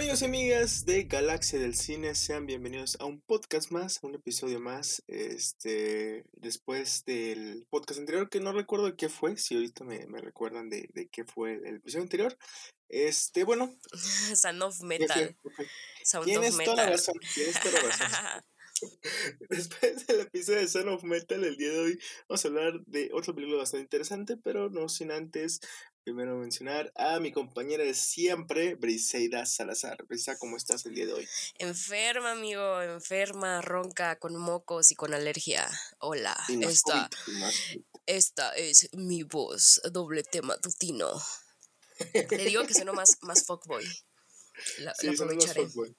Amigos y amigas de Galaxia del Cine, sean bienvenidos a un podcast más, a un episodio más. Este, después del podcast anterior, que no recuerdo qué fue, si ahorita me, me recuerdan de, de, qué fue el episodio anterior. Este, bueno. Sound of Metal. Sound Tienes of toda la razón, tienes toda la razón. Después del episodio de Son of Metal, el día de hoy vamos a hablar de otra película bastante interesante, pero no sin antes primero mencionar a mi compañera de siempre, Briseida Salazar. Brisa, ¿cómo estás el día de hoy? Enferma, amigo, enferma, ronca, con mocos y con alergia. Hola, esta, esta es mi voz, doble tema tutino. Le digo que sueno más, más fuckboy. La, sí, aprovecharé. Más fuckboy.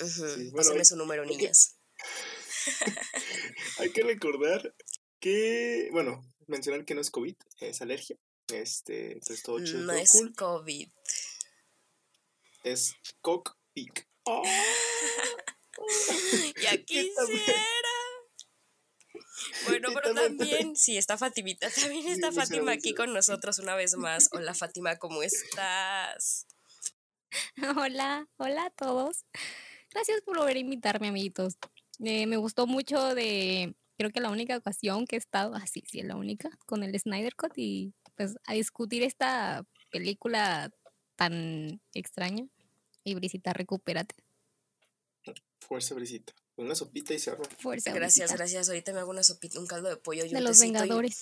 Uh su número, niñas. hay que recordar que, bueno, mencionar que no es COVID, es alergia. Este, entonces todo chido. No es COVID. Es cockpit. ¡Oh! ya quisiera. Bueno, pero también, sí, está Fatimita, también está Fátima aquí con nosotros una vez más. Hola Fátima, ¿cómo estás? Hola, hola a todos. Gracias por volver a invitarme, amiguitos. Eh, me gustó mucho de, creo que la única ocasión que he estado, así, sí, sí, la única, con el Snyder Cut y pues a discutir esta película tan extraña. Y Brisita, recupérate. Fuerza, Brisita. Una sopita y se Fuerza, gracias, gracias. Ahorita me hago una sopita, un caldo de pollo y De los Vengadores.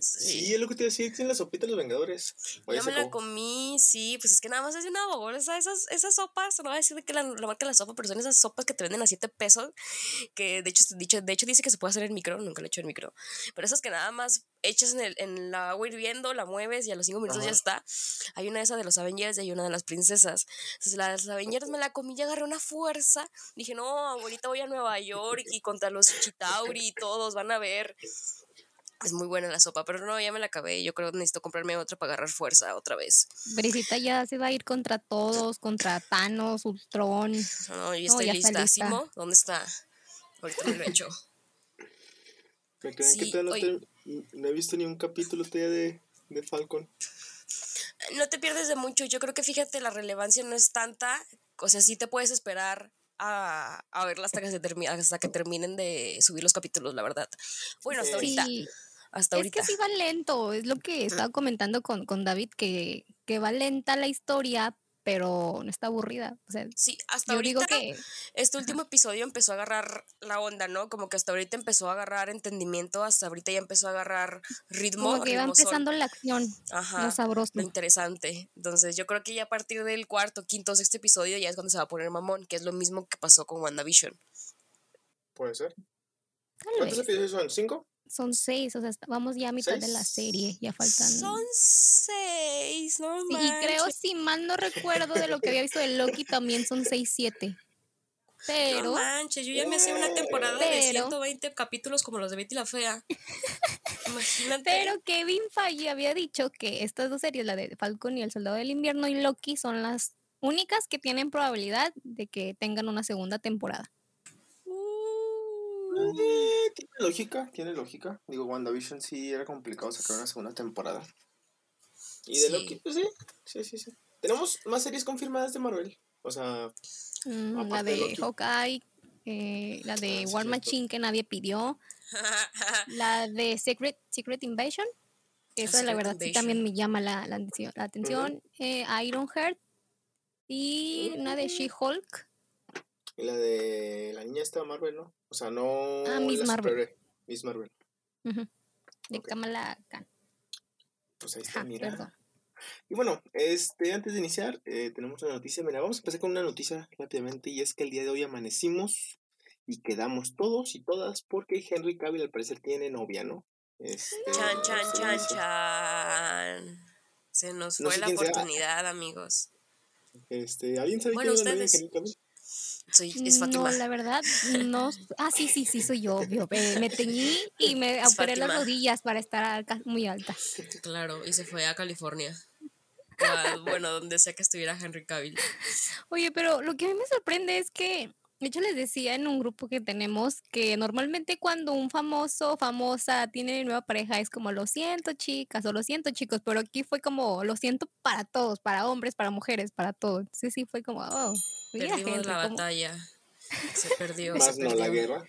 Sí. es lo que te decía, tiene la sopita de los Vengadores. Ya me la comí, sí, pues es que nada más es una bolsa, esas, esas sopas, no voy a decir que la, la marca de la sopa, pero son esas sopas que te venden a 7 pesos, que de hecho, dicho, de hecho dice que se puede hacer en micro, nunca lo he hecho en micro, pero esas que nada más echas en, el, en la agua hirviendo, la mueves y a los 5 minutos ya está. Hay una de esas de los Avengers y hay una de las princesas. Entonces, las Avengers me la comí y agarré una fuerza. Dije, no, ahorita voy a Nueva York y contra los Chitauri y todos van a ver. Es muy buena la sopa, pero no, ya me la acabé. Yo creo que necesito comprarme otra para agarrar fuerza otra vez. Brisita ya se va a ir contra todos, contra Thanos, Ultron. No, yo estoy listísimo. ¿Dónde está? Ahorita me lo he hecho. ¿Me creen que no, no, he visto ni un capítulo todavía de, de Falcon? No te pierdes de mucho. Yo creo que fíjate, la relevancia no es tanta. O sea, sí te puedes esperar a, a verla hasta que, se termine, hasta que terminen de subir los capítulos, la verdad. Bueno, hasta ahorita. Hasta ahorita. Es que sí va lento, es lo que estaba comentando con, con David, que, que va lenta la historia, pero no está aburrida. O sea, sí, hasta ahorita que... este último episodio empezó a agarrar la onda, ¿no? Como que hasta ahorita empezó a agarrar entendimiento, hasta ahorita ya empezó a agarrar ritmo. Como que va empezando la acción. Ajá. Lo sabroso. Lo interesante. Entonces yo creo que ya a partir del cuarto, quinto, sexto episodio ya es cuando se va a poner mamón, que es lo mismo que pasó con WandaVision. Puede ser. ¿Cuántos episodios son? ¿Cinco? Son seis, o sea, vamos ya a mitad de la serie, ya faltan. Son seis, no sí, Y creo, si mal no recuerdo de lo que había visto de Loki, también son seis, siete. Pero. No manches, yo ya me hacía una temporada de 120 capítulos como los de Betty la Fea. Imagínate. Pero Kevin Feige había dicho que estas dos series, la de Falcon y El Soldado del Invierno y Loki, son las únicas que tienen probabilidad de que tengan una segunda temporada. Eh, tiene lógica, tiene lógica. Digo, WandaVision sí era complicado sacar una segunda temporada. Y de Loki, pues sí, sí, sí, sí. Tenemos más series confirmadas de Marvel. O sea, mm, la de, Hawkeye, eh, la de ah, War Machine que nadie pidió, la de Secret, Secret Invasion, esa la verdad sí también me llama la, la atención, eh, Iron Heart y una de She-Hulk. Y la de la niña esta Marvel, ¿no? O sea, no. Ah, Miss Marvel. Miss Marvel. De Kamala Khan. Pues ahí está, mira. Y bueno, este, antes de iniciar, eh, tenemos una noticia. Mira, vamos a empezar con una noticia rápidamente. Y es que el día de hoy amanecimos y quedamos todos y todas porque Henry Cavill al parecer tiene novia, ¿no? Este, chan, chan, chan, chan. Se nos fue la oportunidad, amigos. Este, ¿Alguien sabe bueno, quién ustedes... Henry Cavill? Soy, es Fátima. No, la verdad, no. Ah, sí, sí, sí, soy yo. obvio. Me, teñí y me operé las rodillas para estar muy alta. Claro, y se fue a California. bueno, donde sea que estuviera Henry Cavill. Oye, pero lo que a mí me sorprende es que, de hecho les decía en un grupo que tenemos que normalmente cuando un famoso famosa tiene nueva pareja es como lo siento chicas o lo siento chicos, pero aquí fue como lo siento para todos, para hombres, para mujeres, para todos. Sí, sí, fue como, oh. Perdimos la batalla. Se perdió. Más no la guerra.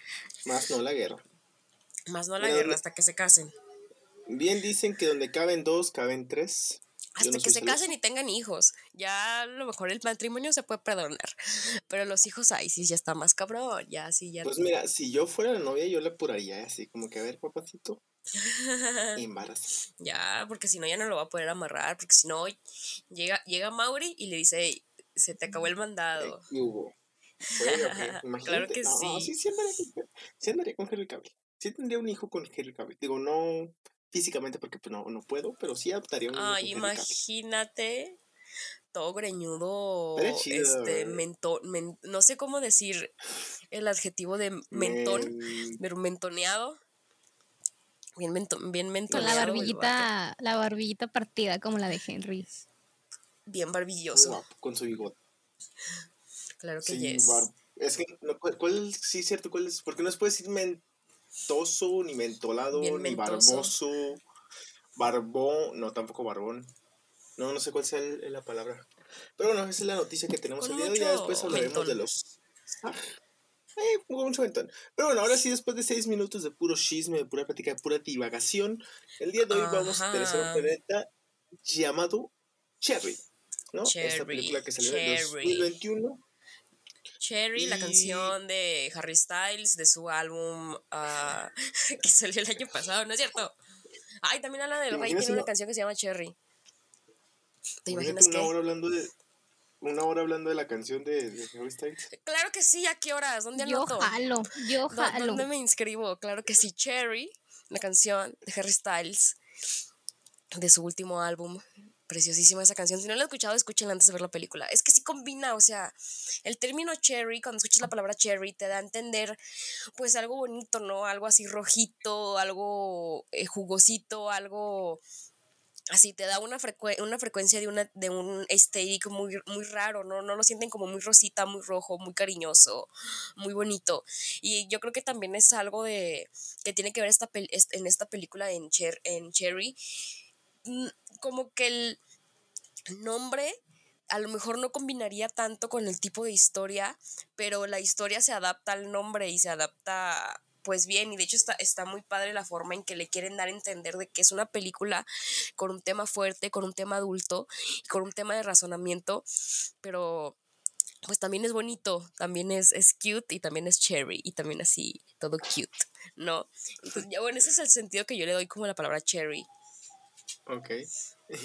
Más no la guerra. Más no la guerra hasta que se casen. Bien dicen que donde caben dos, caben tres. Hasta que se casen y tengan hijos. Ya a lo mejor el matrimonio se puede perdonar. Pero los hijos, ay, sí, ya está más cabrón. Ya, sí, ya. Pues mira, si yo fuera la novia, yo le apuraría así, como que a ver, papacito. Embarazo. Ya, porque si no, ya no lo va a poder amarrar. Porque si no, llega, llega Mauri y le dice, se te acabó el mandado. ¿Qué hubo? claro que sí. Sí, sí andaría, con Henry Cavill. Sí tendría un hijo con Henry Cavill. Digo, no físicamente porque pues, no, no puedo, pero sí adoptaría un Ay, imagínate todo greñudo, este, mentón, no sé cómo decir el adjetivo de mentón, pero mentoneado. Bien, mentón, bien mentoneado. Con la barbillita, la barbillita partida como la de Henry. Bien barbilloso. con su bigote. Claro que sí. Es que, ¿cuál, sí es cierto? ¿Cuál es? Porque no se puede decir ni mentolado, ni barboso. Barbón, no, tampoco barbón. No, no sé cuál sea la palabra. Pero bueno, esa es la noticia que tenemos el día de hoy. Ya después hablaremos de los. Ah, eh, mucho mentón. Pero bueno, ahora sí, después de seis minutos de puro chisme, de pura práctica, de pura divagación, el día de hoy vamos a tener un planeta llamado Cherry. ¿no? Esta película que salió en 2021. Cherry, la canción de Harry Styles de su álbum uh, que salió el año pasado, ¿no es cierto? Ay, también habla del Rey, tiene una canción que se llama Cherry. ¿Te imaginas una hora hablando de una hora hablando de la canción de, de, Harry Styles. Claro que sí, ¿a qué horas? ¿Dónde anoto? Yo jalo, yo jalo. ¿Dónde me inscribo? Claro que sí, Cherry, la canción de Harry Styles de su último álbum preciosísima esa canción. Si no la he escuchado, escúchenla antes de ver la película. Es que sí combina, o sea, el término cherry, cuando escuchas la palabra cherry, te da a entender, pues, algo bonito, ¿no? Algo así rojito, algo eh, jugosito, algo así te da una, una frecuencia de, una, de un aesthetic muy, muy raro, ¿no? No lo sienten como muy rosita, muy rojo, muy cariñoso, muy bonito. Y yo creo que también es algo de que tiene que ver esta en esta película en, Cher en Cherry como que el nombre a lo mejor no combinaría tanto con el tipo de historia, pero la historia se adapta al nombre y se adapta pues bien, y de hecho está, está muy padre la forma en que le quieren dar a entender de que es una película con un tema fuerte, con un tema adulto, y con un tema de razonamiento, pero pues también es bonito, también es, es cute y también es cherry y también así, todo cute, ¿no? Entonces, ya bueno, ese es el sentido que yo le doy como la palabra cherry. Ok.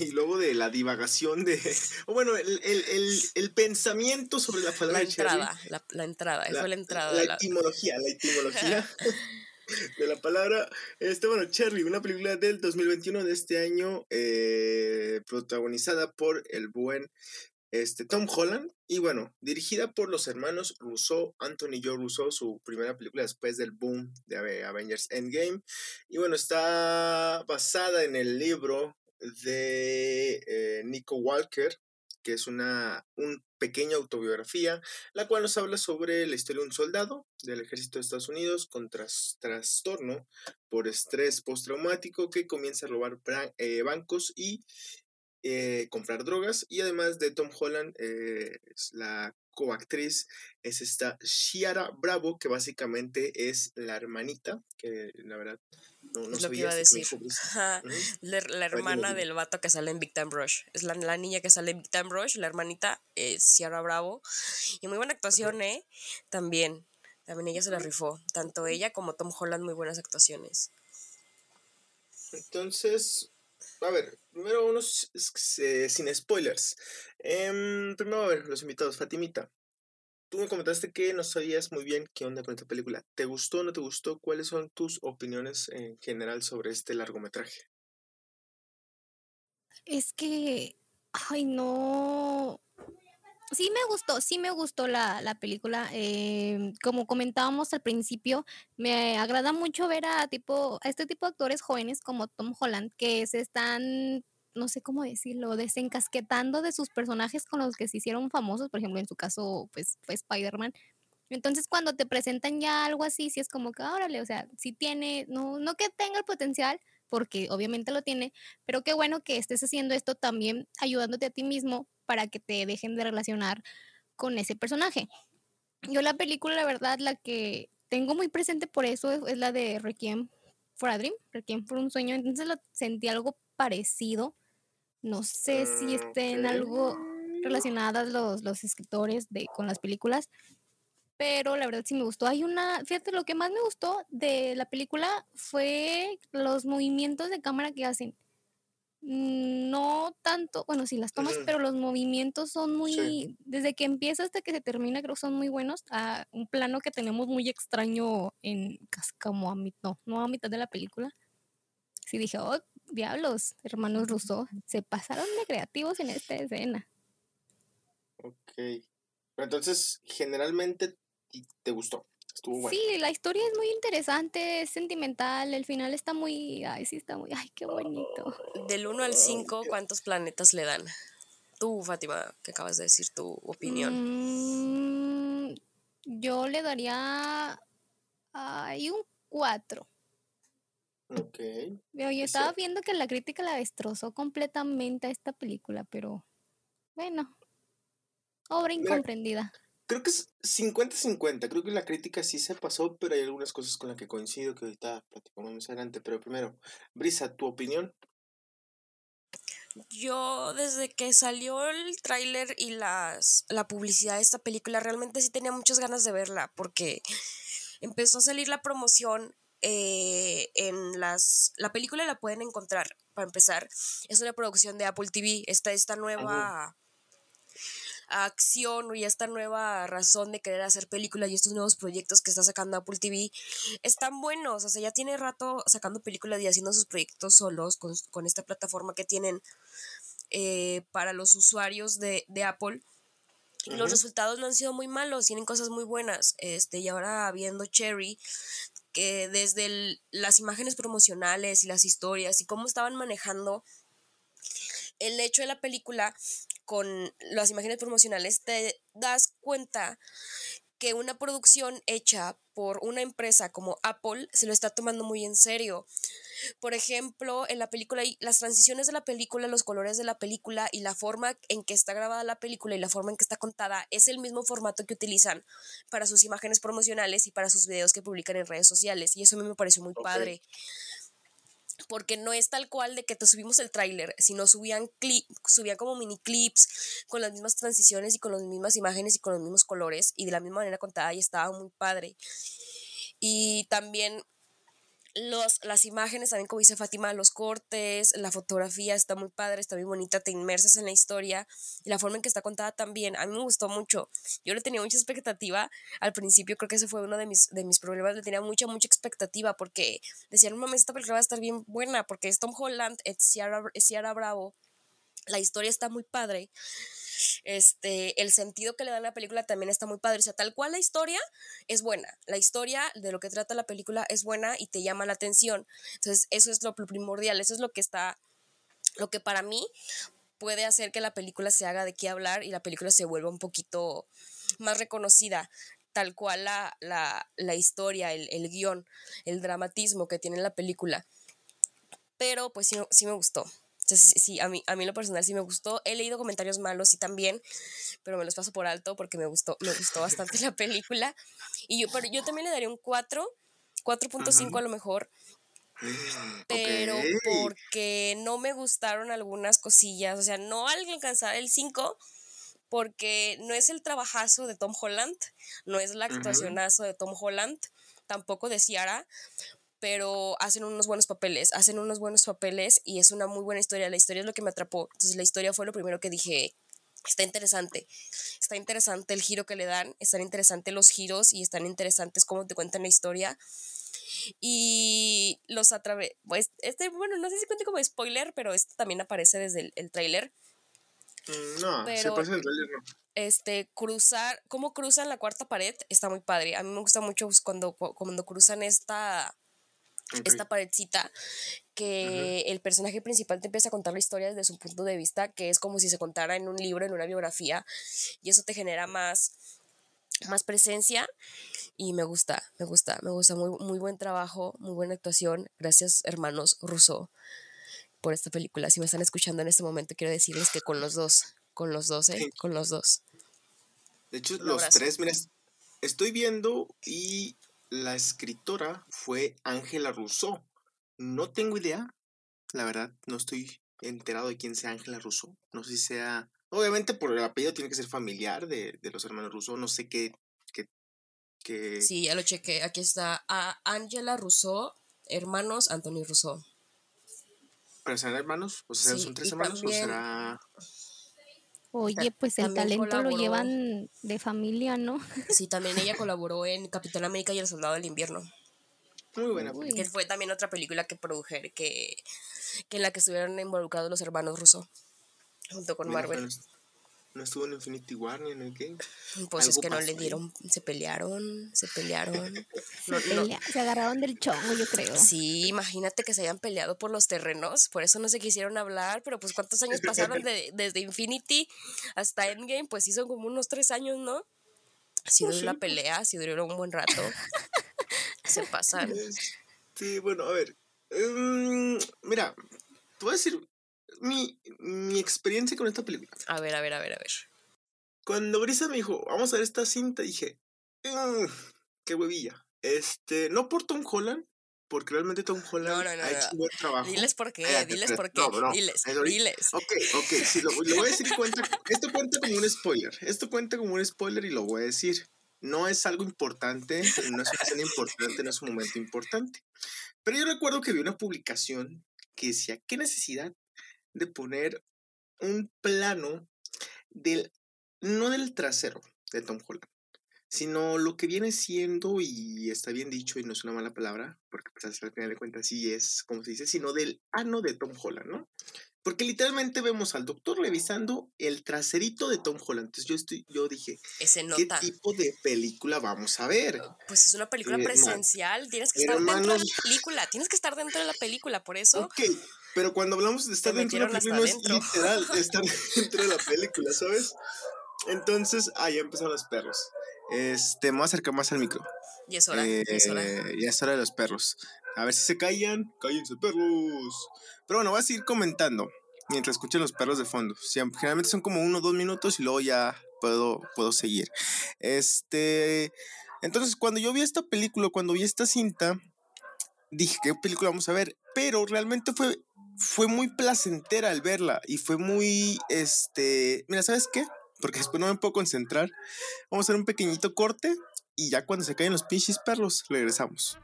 Y luego de la divagación de. O bueno, el, el, el, el, pensamiento sobre la palabra. La entrada, la, la, entrada, la, fue la entrada. La, etimología, la etimología de la palabra. Este, bueno, Cherry, una película del 2021 de este año, eh, protagonizada por el buen este, Tom Holland, y bueno, dirigida por los hermanos Rousseau, Anthony Joe Rousseau, su primera película después del boom de Avengers Endgame. Y bueno, está basada en el libro de eh, Nico Walker, que es una un pequeña autobiografía, la cual nos habla sobre la historia de un soldado del ejército de Estados Unidos con trastorno por estrés postraumático que comienza a robar eh, bancos y eh, comprar drogas y además de Tom Holland, eh, la coactriz es esta Shiara Bravo, que básicamente es la hermanita, que la verdad no, no es lo que iba a decir. la, hermana del vato que sale en Big Time Rush. Es la, la, niña que sale en Big Time Rush, la hermanita es Shiara Bravo. Y muy buena actuación, ¿eh? También. También ella se la rifó. Tanto ella como Tom Holland, muy buenas actuaciones. Entonces, a ver, primero unos sin spoilers. Em, primero, a ver, los invitados. Fatimita, tú me comentaste que no sabías muy bien qué onda con esta película. ¿Te gustó o no te gustó? ¿Cuáles son tus opiniones en general sobre este largometraje? Es que, ay, no, sí me gustó, sí me gustó la, la película. Em, como comentábamos al principio, me agrada mucho ver a tipo, a este tipo de actores jóvenes como Tom Holland, que se están, no sé cómo decirlo, desencasquetando de sus personajes con los que se hicieron famosos. Por ejemplo, en su caso, pues fue Spider-Man. Entonces, cuando te presentan ya algo así, sí es como que, órale, o sea, sí tiene, no, no que tenga el potencial, porque obviamente lo tiene, pero qué bueno que estés haciendo esto también ayudándote a ti mismo para que te dejen de relacionar con ese personaje. Yo la película, la verdad, la que tengo muy presente por eso es, la de Requiem for a Dream, Requiem por un sueño, entonces la sentí algo parecido. No sé si estén algo relacionadas los, los escritores de, con las películas, pero la verdad sí me gustó. Hay una, fíjate, lo que más me gustó de la película fue los movimientos de cámara que hacen. Mm, no tanto, bueno, sí las tomas, pero los movimientos son muy, desde que empieza hasta que se termina, creo que son muy buenos. A un plano que tenemos muy extraño en como a mitad, no, no a mitad de la película. Sí dije, oh, diablos, hermanos Russo, se pasaron de creativos en esta escena. Ok. Entonces, generalmente te gustó. Estuvo bueno. Sí, la historia es muy interesante, es sentimental, el final está muy, ay, sí está muy, ay, qué bonito. Del 1 al 5, ¿cuántos planetas le dan? Tú, Fátima, que acabas de decir tu opinión. Mm, yo le daría ay, un 4. Ok. Yo, estaba viendo que la crítica la destrozó completamente a esta película, pero bueno, obra incomprendida creo que es 50-50. Creo que la crítica sí se pasó, pero hay algunas cosas con las que coincido que ahorita platicamos más adelante. Pero primero, Brisa, ¿tu opinión? Yo desde que salió el tráiler y las, la publicidad de esta película realmente sí tenía muchas ganas de verla porque empezó a salir la promoción eh, en las... La película la pueden encontrar, para empezar. Es una producción de Apple TV, esta, esta nueva acción y esta nueva razón de querer hacer películas y estos nuevos proyectos que está sacando Apple TV están buenos. O sea, ya tiene rato sacando películas y haciendo sus proyectos solos con, esta plataforma que tienen eh, para los usuarios de, Apple. Y los resultados no han sido muy malos, tienen cosas muy buenas. Este, y ahora viendo Cherry, que desde las imágenes promocionales y las historias y cómo estaban manejando el hecho de la película con las imágenes promocionales, te das cuenta que una producción hecha por una empresa como Apple se lo está tomando muy en serio. Por ejemplo, en la película, las transiciones de la película, los colores de la película y la forma en que está grabada la película y la forma en que está contada es el mismo formato que utilizan para sus imágenes promocionales y para sus videos que publican en redes sociales. Y eso a mí me pareció muy padre porque no es tal cual de que te subimos el tráiler, sino subían subían como mini clips con las mismas transiciones y con las mismas imágenes y con los mismos colores y de la misma manera contada y estaba muy padre. Y también los, las imágenes, también como dice Fátima, los cortes, la fotografía está muy padre, está muy bonita, te inmersas en la historia y la forma en que está contada también. A mí me gustó mucho. Yo le tenía mucha expectativa al principio, creo que ese fue uno de mis, de mis problemas, le tenía mucha, mucha expectativa porque decía, no mames, esta película va a estar bien buena porque es Tom Holland, es Ciara Bravo, la historia está muy padre este, el sentido que le da la película también está muy padre. O sea, tal cual la historia es buena. La historia de lo que trata la película es buena y te llama la atención. Entonces, eso es lo primordial. Eso es lo que está, lo que para mí puede hacer que la película se haga de qué hablar y la película se vuelva un poquito más reconocida tal cual la, la, historia, el, el, guion, el dramatismo que tiene la película. Pero pues sí, sí me gustó sí, a mí, a mí lo personal sí me gustó. He leído comentarios malos sí también, pero me los paso por alto porque me gustó, me gustó bastante la película. Y yo, pero yo también le daría un 4, 4.5 a lo mejor. Pero porque no me gustaron algunas cosillas, o sea, no al alcanzar el 5, porque no es el trabajazo de Tom Holland, no es la actuacionazo de Tom Holland, tampoco de Ciara, pero hacen unos buenos papeles, hacen unos buenos papeles y es una muy buena historia. La historia es lo que me atrapó. Entonces la historia fue lo primero que dije, está interesante. Está interesante el giro que le dan, están interesantes los giros y están interesantes cómo te cuentan la historia. Y los atravé. Pues, este, bueno, no sé si cuente como spoiler, pero este también aparece desde el, el tráiler. Mm, no, pero, se pasa el tráiler, no. Este, cruzar, cómo cruzan la cuarta pared está muy padre. A mí me gusta mucho pues, cuando, cuando cruzan esta esta paredcita que el personaje principal te empieza a contar la historia desde su punto de vista, que es como si se contara en un libro, en una biografía, y eso te genera más, más presencia y me gusta, me gusta, me gusta, muy, muy buen trabajo, muy buena actuación, gracias hermanos Russo por esta película. Si me están escuchando en este momento, quiero decirles que con los dos, con los dos, ¿eh? Con los dos. De hecho, los tres, mira, estoy viendo y la escritora fue Ángela Rousseau. No tengo idea, la verdad, no estoy enterado de quién sea Ángela Rousseau. No sé si sea. Obviamente por el apellido tiene que ser familiar de, los hermanos Rousseau. No sé qué, qué, Sí, ya lo chequé. Aquí está Ángela Rousseau, hermanos Anthony Rousseau. ¿Pero serán hermanos? O sea, ¿son tres hermanos o será.? Oye, pues el talento lo llevan de familia, ¿no? Sí, también ella colaboró en Capitán América y el Soldado del Invierno. Muy buena Que fue también otra película que produjeron, que, que en la que estuvieron involucrados los hermanos Russo, junto con Marvel. No estuvo en Infinity War ni en el game. Pues es que no le dieron, se pelearon, se pelearon. se, agarraron del chongo, yo creo. Sí, imagínate que se hayan peleado por los terrenos, por eso no se quisieron hablar, pero pues cuántos años pasaron de, desde Infinity hasta Endgame, pues sí son como unos tres años, ¿no? Si pues duró la pelea, si duró un buen rato. se pasan. Sí, bueno, a ver. Em, mira, te voy a decir mi, mi experiencia con esta película. A ver, a ver, a ver, a ver. Cuando Brisa me dijo, vamos a ver esta cinta, dije, mm, qué huevilla. Este, no por Tom Holland, porque realmente Tom Holland ha hecho un buen trabajo. Diles por qué, diles por qué, diles, diles. Ok, ok, sí, lo, voy a decir, cuenta, esto cuenta como un spoiler, esto cuenta como un spoiler y lo voy a decir. No es algo importante, no es una escena importante, no es un momento importante. Pero yo recuerdo que vi una publicación que decía, ¿qué necesidad de poner un plano del, no del trasero de Tom Holland, sino lo que viene siendo, y está bien dicho y no es una mala palabra, porque pues al final de cuentas sí es como se dice, sino del ano de Tom Holland, ¿no? Porque literalmente vemos al doctor revisando el traserito de Tom Holland. Entonces yo estoy, yo dije, ¿qué tipo de película vamos a ver? Pues es una película eh, presencial, tienes que estar dentro de la película, tienes que estar dentro de la película, por eso. Pero cuando hablamos de estar dentro de la película, no es literal estar dentro de la película, ¿sabes? Entonces, ah, ya empezaron los perros. Este, me voy a acercar más al micro. Y es hora, es hora. Eh, ya es hora de los perros. A ver si se callan. Cállense, perros. Pero bueno, voy a seguir comentando mientras escuchen los perros de fondo. generalmente son como uno o dos minutos y luego ya puedo, puedo seguir. Este. Entonces, cuando yo vi esta película, cuando vi esta cinta, dije, ¿qué película vamos a ver? Pero realmente fue, fue muy placentera al verla y fue muy, este, mira, ¿sabes qué? Porque después no me puedo concentrar. Vamos a hacer un pequeñito corte y ya cuando se caen los pinches perros, regresamos.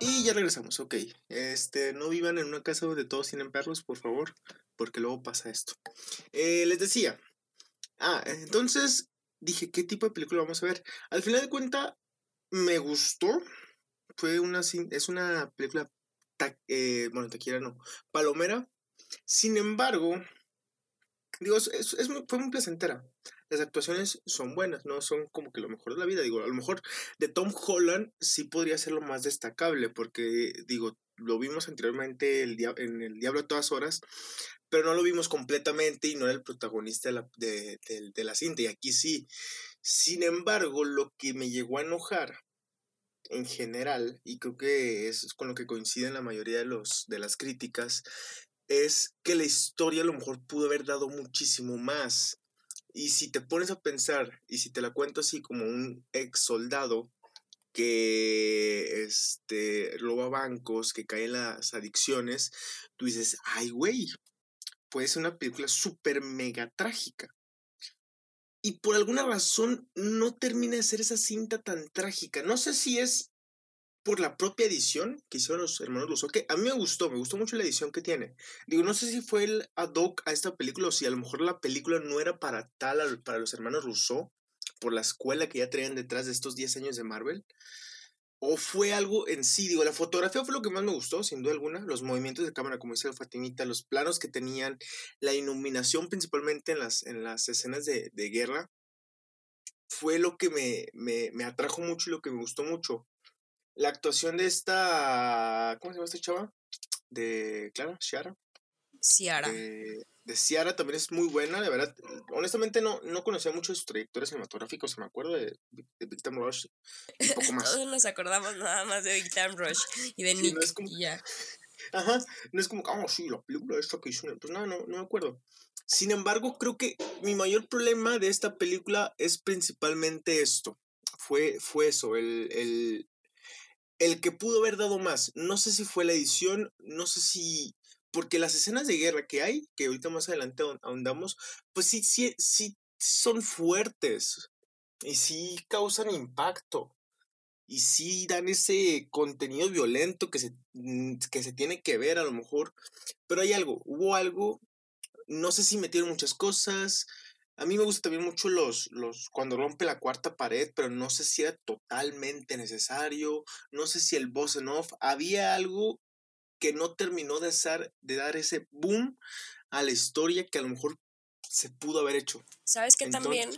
Y ya regresamos, ok. Este, no vivan en una casa donde todos tienen perros, por favor, porque luego pasa esto. Eh, les decía. Ah, entonces dije, ¿qué tipo de película vamos a ver? Al final de cuenta, me gustó. Fue una, es una película, eh, bueno, taquera no, palomera. Sin embargo, digo, es, es, fue muy placentera las actuaciones son buenas, no son como que lo mejor de la vida. Digo, a lo mejor de Tom Holland sí podría ser lo más destacable, porque, digo, lo vimos anteriormente el en El Diablo a todas horas, pero no lo vimos completamente y no era el protagonista de la, de, de la cinta, y aquí sí. Sin embargo, lo que me llegó a enojar en general, y creo que es con lo que coinciden la mayoría de, los, de las críticas, es que la historia a lo mejor pudo haber dado muchísimo más. Y si te pones a pensar, y si te la cuento así como un ex soldado que este, roba bancos, que cae en las adicciones, tú dices, ay, güey, puede ser una película súper mega trágica. Y por alguna razón no termina de ser esa cinta tan trágica. No sé si es por la propia edición que hicieron los hermanos Rousseau, que a mí me gustó, me gustó mucho la edición que tiene. Digo, no sé si fue el ad hoc a esta película o si a lo mejor la película no era para tal, para los hermanos Rousseau, por la escuela que ya traían detrás de estos 10 años de Marvel. O fue algo en sí, digo, la fotografía fue lo que más me gustó, sin duda alguna. Los movimientos de cámara, como dice Fatimita, los planos que tenían, la iluminación principalmente en las, en las escenas de, de guerra, fue lo que me, me, me atrajo mucho y lo que me gustó mucho la actuación de esta. ¿Cómo se llama esta chava? De Clara, Ciara. Ciara. De, de Ciara también es muy buena, de verdad. Honestamente no, no conocía mucho de sus trayectorias cinematográficas, me acuerdo de, de Big Time Rush. Un poco más. Todos nos acordamos nada más de Big Time Rush y de Nick. ya. Ajá, no es como, oh, sí, la película esta que hizo. Pues no, no, no me acuerdo. Sin embargo, creo que mi mayor problema de esta película es principalmente esto. Fue, fue eso, el, el, el que pudo haber dado más. No sé si fue la edición, no sé si porque las escenas de guerra que hay, que ahorita más adelante ahondamos, pues sí, sí, sí son fuertes y sí causan impacto y sí dan ese contenido violento que se, mm, que se tiene que ver a lo mejor, pero hay algo, hubo algo, no sé si metieron muchas cosas, a mí me gusta también mucho los, los, cuando rompe la cuarta pared, pero no sé si era totalmente necesario, no sé si el boss en off, había algo que no terminó de, de dar ese boom a la historia que a lo mejor se pudo haber hecho. Sabes que también,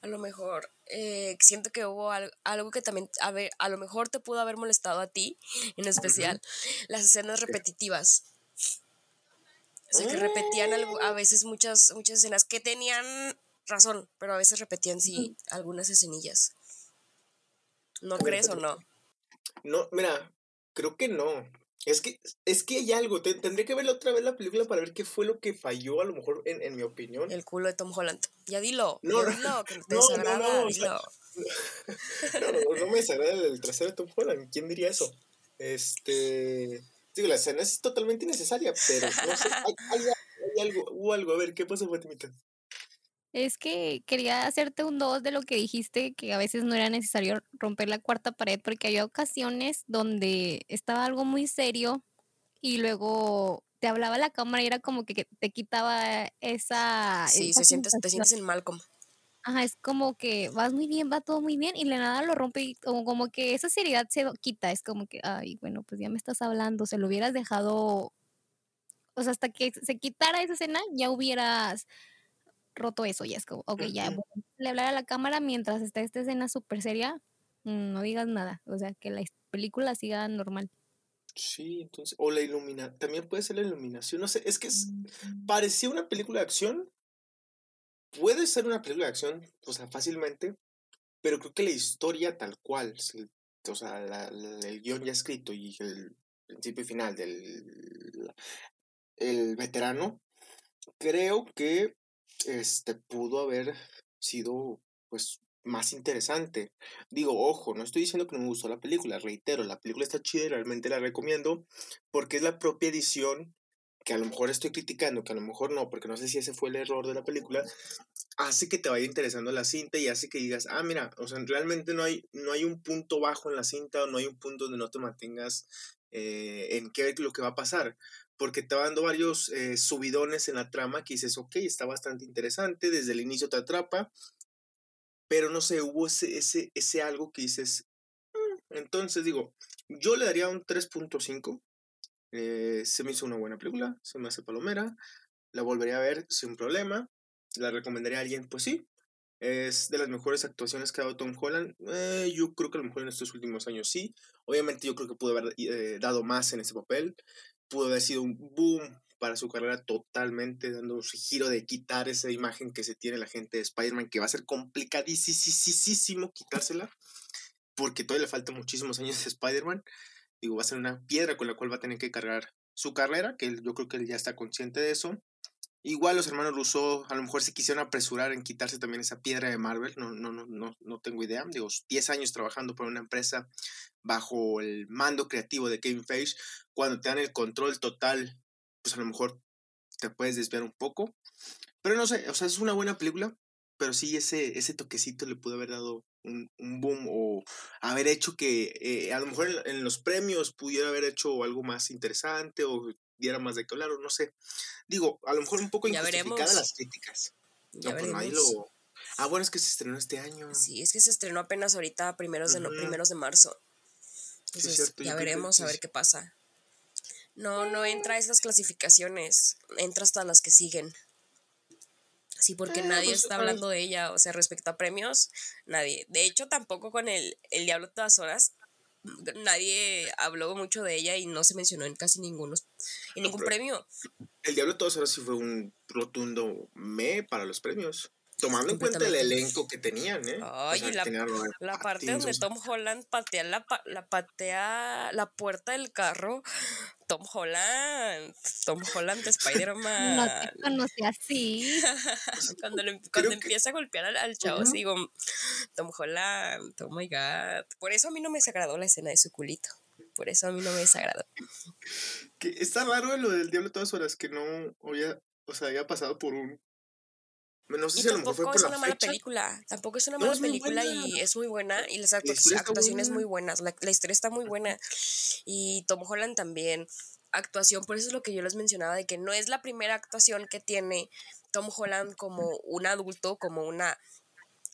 a lo mejor, eh, siento que hubo algo, que también, a, ver, a lo mejor te pudo haber molestado a ti, en especial, las escenas repetitivas. O sea, que repetían a veces muchas, muchas escenas que tenían razón, pero a veces repetían sí algunas escenillas. ¿No crees o no? No, mira, creo que no. Es que, es que hay algo, tendré que ver otra vez la película para ver qué fue lo que falló, a lo mejor, en, en mi opinión. El culo de Tom Holland. Ya dilo, no, ya dilo, que te desagrada, dilo. no, no, me desagrada el trasero de Tom Holland, ¿quién diría eso? Este, digo, la escena es totalmente innecesaria, pero no sé, hay, hay, algo, hubo algo, a ver, ¿qué pasó, Fatimita? Es que quería hacerte un dos de lo que dijiste, que a veces no era necesario romper la cuarta pared, porque había ocasiones donde estaba algo muy serio y luego te hablaba la cámara y era como que te quitaba esa... Sí, se sientes, te sientes en mal como. Ajá, es como que vas muy bien, va todo muy bien y la nada lo rompe y como, como que esa seriedad se quita, es como que, ay, bueno, pues ya me estás hablando, se lo hubieras dejado, o sea, hasta que se quitara esa escena ya hubieras roto eso, ya es como, ok, ya, le hablar a la cámara mientras está esta escena súper seria, mm, no digas nada, o sea, que la película siga normal. Sí, entonces, o la iluminación, también puede ser la iluminación, no sé, es que parecía una película de acción, puede ser una película de acción, o sea, fácilmente, pero creo que la historia tal cual, o sea, el guion ya escrito y el principio y final del el veterano, creo que este, pudo haber sido, pues, más interesante. Digo, ojo, no estoy diciendo que no me gustó la película, reitero, la película está chida y realmente la recomiendo porque es la propia edición que a lo mejor estoy criticando, que a lo mejor no, porque no sé si ese fue el error de la película, hace que te vaya interesando la cinta y hace que digas, ah, mira, o sea, realmente no hay, no hay un punto bajo en la cinta o no hay un punto donde no te mantengas eh, en qué es lo que va a pasar porque te va dando varios eh, subidones en la trama que dices, ok, está bastante interesante, desde el inicio te atrapa, pero no sé, hubo ese, ese, ese algo que dices, mm", entonces digo, yo le daría un 3.5, eh, se me hizo una buena película, se me hace palomera, la volvería a ver sin problema, la recomendaría a alguien, pues sí, es de las mejores actuaciones que ha dado Tom Holland. Eh, yo creo que a lo mejor en estos últimos años sí. Obviamente yo creo que pudo haber dado más en ese papel pudo haber sido un boom para su carrera totalmente, dando un giro de quitar esa imagen que se tiene la gente de Spider-Man, que va a ser complicadísimo quitársela, porque todavía le faltan muchísimos años de Spider-Man. Digo, va a ser una piedra con la cual va a tener que cargar su carrera, que yo creo que él ya está consciente de eso. Igual los hermanos Russo a lo mejor se quisieron apresurar en quitarse también esa piedra de Marvel, no, no, no, no, no tengo idea. Digo, 10 años trabajando por una empresa bajo el mando creativo de Kevin Feige, cuando te dan el control total, pues a lo mejor te puedes desviar un poco. Pero no sé, o sea, es una buena película, pero sí ese, ese toquecito le pudo haber dado un, un boom o haber hecho que eh, a lo mejor en, los premios pudiera haber hecho algo más interesante o diera más de que hablar, o no sé. Digo, a lo mejor un poco injustificada las críticas. Ya no, pues nadie lo... Ah, bueno, es que se estrenó este año. Sí, es que se estrenó apenas ahorita, primeros, de, primeros de marzo. Entonces, ya veremos a ver qué pasa. No, no entra a esas clasificaciones, entra hasta las que siguen. Sí, porque ah, nadie pues, está hablando de ella, o sea, respecto a premios, nadie. De hecho, tampoco con el, el Diablo Todas Horas, nadie habló mucho de ella y no se mencionó en casi ninguno, ningún premio. El Diablo de todas horas sí fue un rotundo me para los premios. Tomando en cuenta el elenco que tenían, ¿eh? Ay, la, la parte donde Tom Holland patea la, la, patea la puerta del carro. Tom Holland. Tom Holland de Spider-Man. No te conocí así. cuando, cuando empieza a golpear al, chavo, digo, Tom Holland, oh my god. Por eso a mí no me desagradó la escena de su culito. Por eso a mí no me desagradó. Que está raro lo del Diablo todas horas, que no había, o sea, había pasado por un no sé si tampoco es una mala película. Tampoco es una mala película y es muy buena. Y las actuaciones muy buenas. La, la, historia está muy buena. Y Tom Holland también. Actuación, por eso es lo que yo les mencionaba, de que no es la primera actuación que tiene Tom Holland como un adulto, como una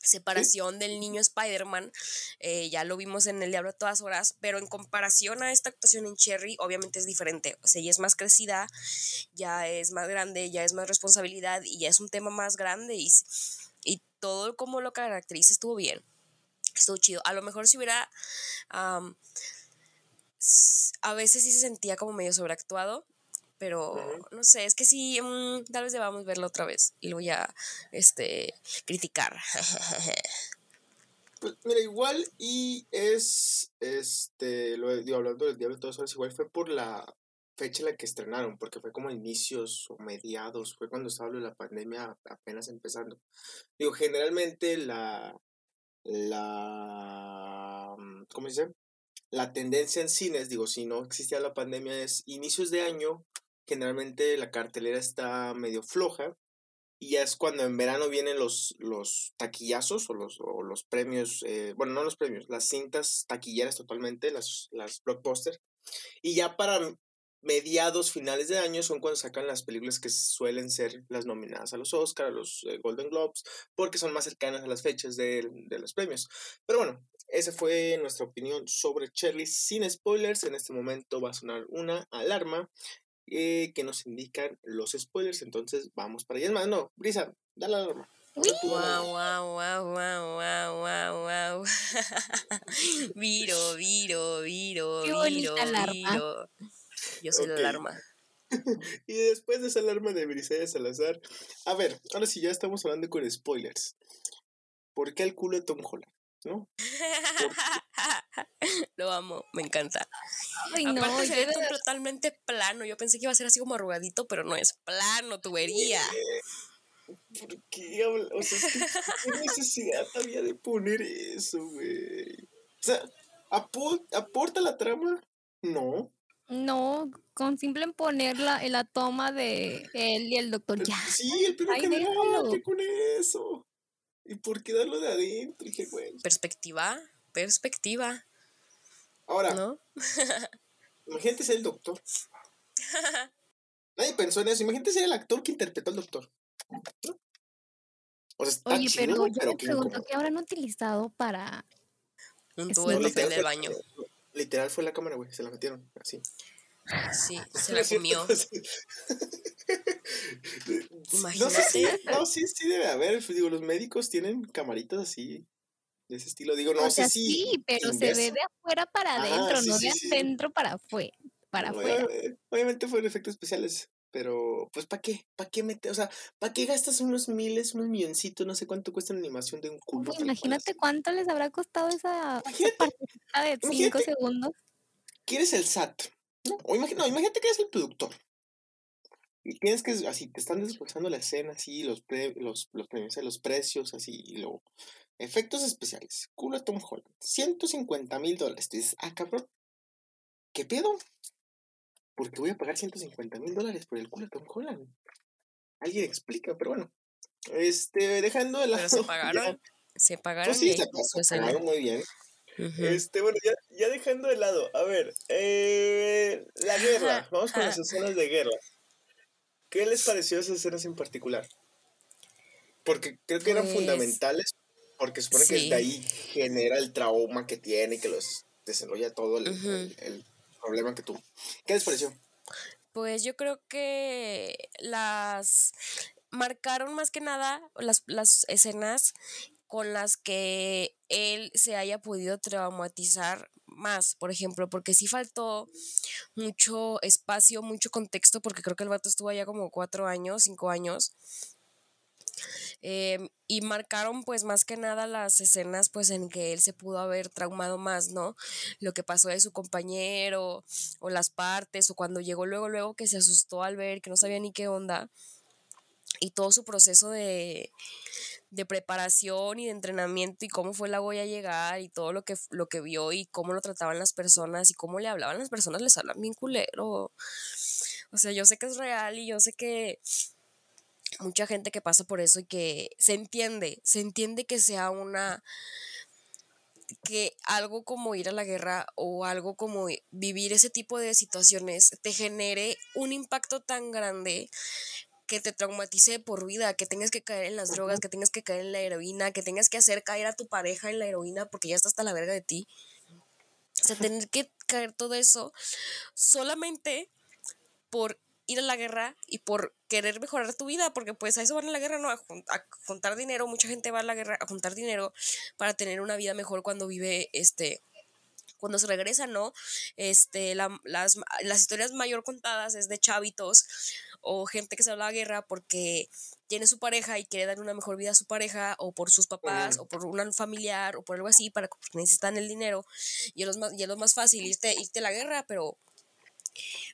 separación del niño Spider-Man, eh, ya lo vimos en El Diablo a todas horas, pero en comparación a esta actuación en Cherry, obviamente es diferente, o sea, ya es más crecida, ya es más grande, ya es más responsabilidad y ya es un tema más grande y, y todo como lo caracteriza estuvo bien, estuvo chido. A lo mejor si hubiera, a veces sí se sentía como medio sobreactuado, pero no sé, es que sí, mm, tal vez debamos verlo otra vez y luego ya este, criticar. Pues mira, igual y es, este, lo digo, hablando del Diablo de todas horas, igual fue por la fecha en la que estrenaron, porque fue como inicios o mediados, fue cuando estaba la pandemia apenas empezando. Digo, generalmente la, la, mm, ¿cómo se dice? La tendencia en cines, digo, si no existía la pandemia, es inicios de año generalmente la cartelera está medio floja y ya es cuando en verano vienen los, los taquillazos o los, o los premios, eh, bueno, no los premios, las cintas taquilleras totalmente, las, las blockbusters. Y ya para mediados, finales de año son cuando sacan las películas que suelen ser las nominadas a los Oscar, a los eh, Golden Globes, porque son más cercanas a las fechas de, de los premios. Pero bueno, esa fue nuestra opinión sobre Cherry sin spoilers. En este momento va a sonar una alarma eh, que nos indican los spoilers. Entonces vamos para allá. Es más, no, Brisa, dale la alarma. Wow, wow, wow, wow, wow, wow, wow. Viro, viro, viro, viro, viro. Yo soy la alarma. y después de esa alarma de Briseida Salazar, a ver, ahora sí ya estamos hablando con spoilers. ¿Por qué el culo de Tom Holland? ¿No? Lo amo, me encanta. Aparte se ve totalmente plano. Yo pensé que iba a ser así como arrugadito, pero no es plano, tubería. ¿Por qué O sea, ¿qué necesidad había de poner eso, güey? O sea, ¿aporta la trama? No. No, con simple poner la, la toma de él y el doctor ya. Sí, el primero que me con eso. ¿Y por qué darlo de adentro? Dije, güey. Perspectiva perspectiva. Ahora, ¿no? imagínate ser el doctor. Nadie pensó en eso. Imagínate ser el actor que interpretó al doctor. O sea, está Oye, pero yo me pregunto qué habrán utilizado para. Un tubo en el baño. Literal fue la cámara, güey. Se la metieron así. Sí, se la comió. Imagínate. No sé si, no, sí, sí debe haber. Digo, los médicos tienen camaritas así de ese estilo. Digo, no sé si. Sí, pero se ve de afuera para adentro, no de adentro para afuera. Para afuera. Obviamente fueron efectos especiales, pero pues ¿para qué? ¿Para qué meter? O sea, ¿para qué gastas unos miles, unos milloncitos? No sé cuánto cuesta la animación de un culo. imagínate cuánto les habrá costado esa, esa de 5 segundos. ¿Quieres el SAT? ¿No? O imagínate, imagínate que eres el productor. Y tienes que, así, te están desglosando la escena, así, los, los, los, premios, los precios, así, y luego Efectos especiales. Culo Tom Holland. 150 mil dólares. Tú dices, ah, cabrón. ¿Qué pedo? ¿Por qué voy a pagar 150 mil dólares por el culo de Tom Holland? Alguien explica, pero bueno. Este, dejando de lado. se pagaron. Se pagaron. Pues sí, se, pagaron muy bien. Este, bueno, ya, ya, dejando de lado, a ver, eh, la guerra, vamos con las escenas de guerra. ¿Qué les pareció esas escenas en particular? Porque creo que eran pues fundamentales porque supone que de ahí genera el trauma que tiene y que los desarrolla todo el, problema que tuvo. ¿Qué les pareció? Pues yo creo que las marcaron más que nada las, las escenas con las que él se haya podido traumatizar más, por ejemplo, porque sí faltó mucho espacio, mucho contexto, porque creo que el vato estuvo allá como cuatro años, cinco años, Em, y marcaron pues más que nada las escenas pues en que él se pudo haber traumado más, ¿no? Lo que pasó de su compañero o las partes o cuando llegó luego luego que se asustó al ver que no sabía ni qué onda y todo su proceso de, de preparación y de entrenamiento y cómo fue la a llegar y todo lo que, lo que vio y cómo lo trataban las personas y cómo le hablaban las personas, les hablan bien culero. O sea, yo sé que es real y yo sé que mucha gente que pasa por eso y que se entiende, se entiende que sea una que algo como ir a la guerra o algo como vivir ese tipo de situaciones te genere un impacto tan grande que te traumatice por vida, que tengas que caer en las drogas, que tengas que caer en la heroína, que tengas que hacer caer a tu pareja en la heroína porque ya está hasta la verga de ti. O sea, tener que caer todo eso solamente por ir a la guerra y por querer mejorar tu vida, porque pues a eso van a la guerra, ¿no? A, juntar dinero, mucha gente va a la guerra a juntar dinero para tener una vida mejor cuando vive, este, cuando se regresa, ¿no? Este, las, las historias mayor contadas es de chavitos o gente que se va a la guerra porque tiene su pareja y quiere dar una mejor vida a su pareja o por sus papás o por un familiar o por algo así para que necesitan el dinero y es lo más, y es lo más fácil irte, irte a la guerra, pero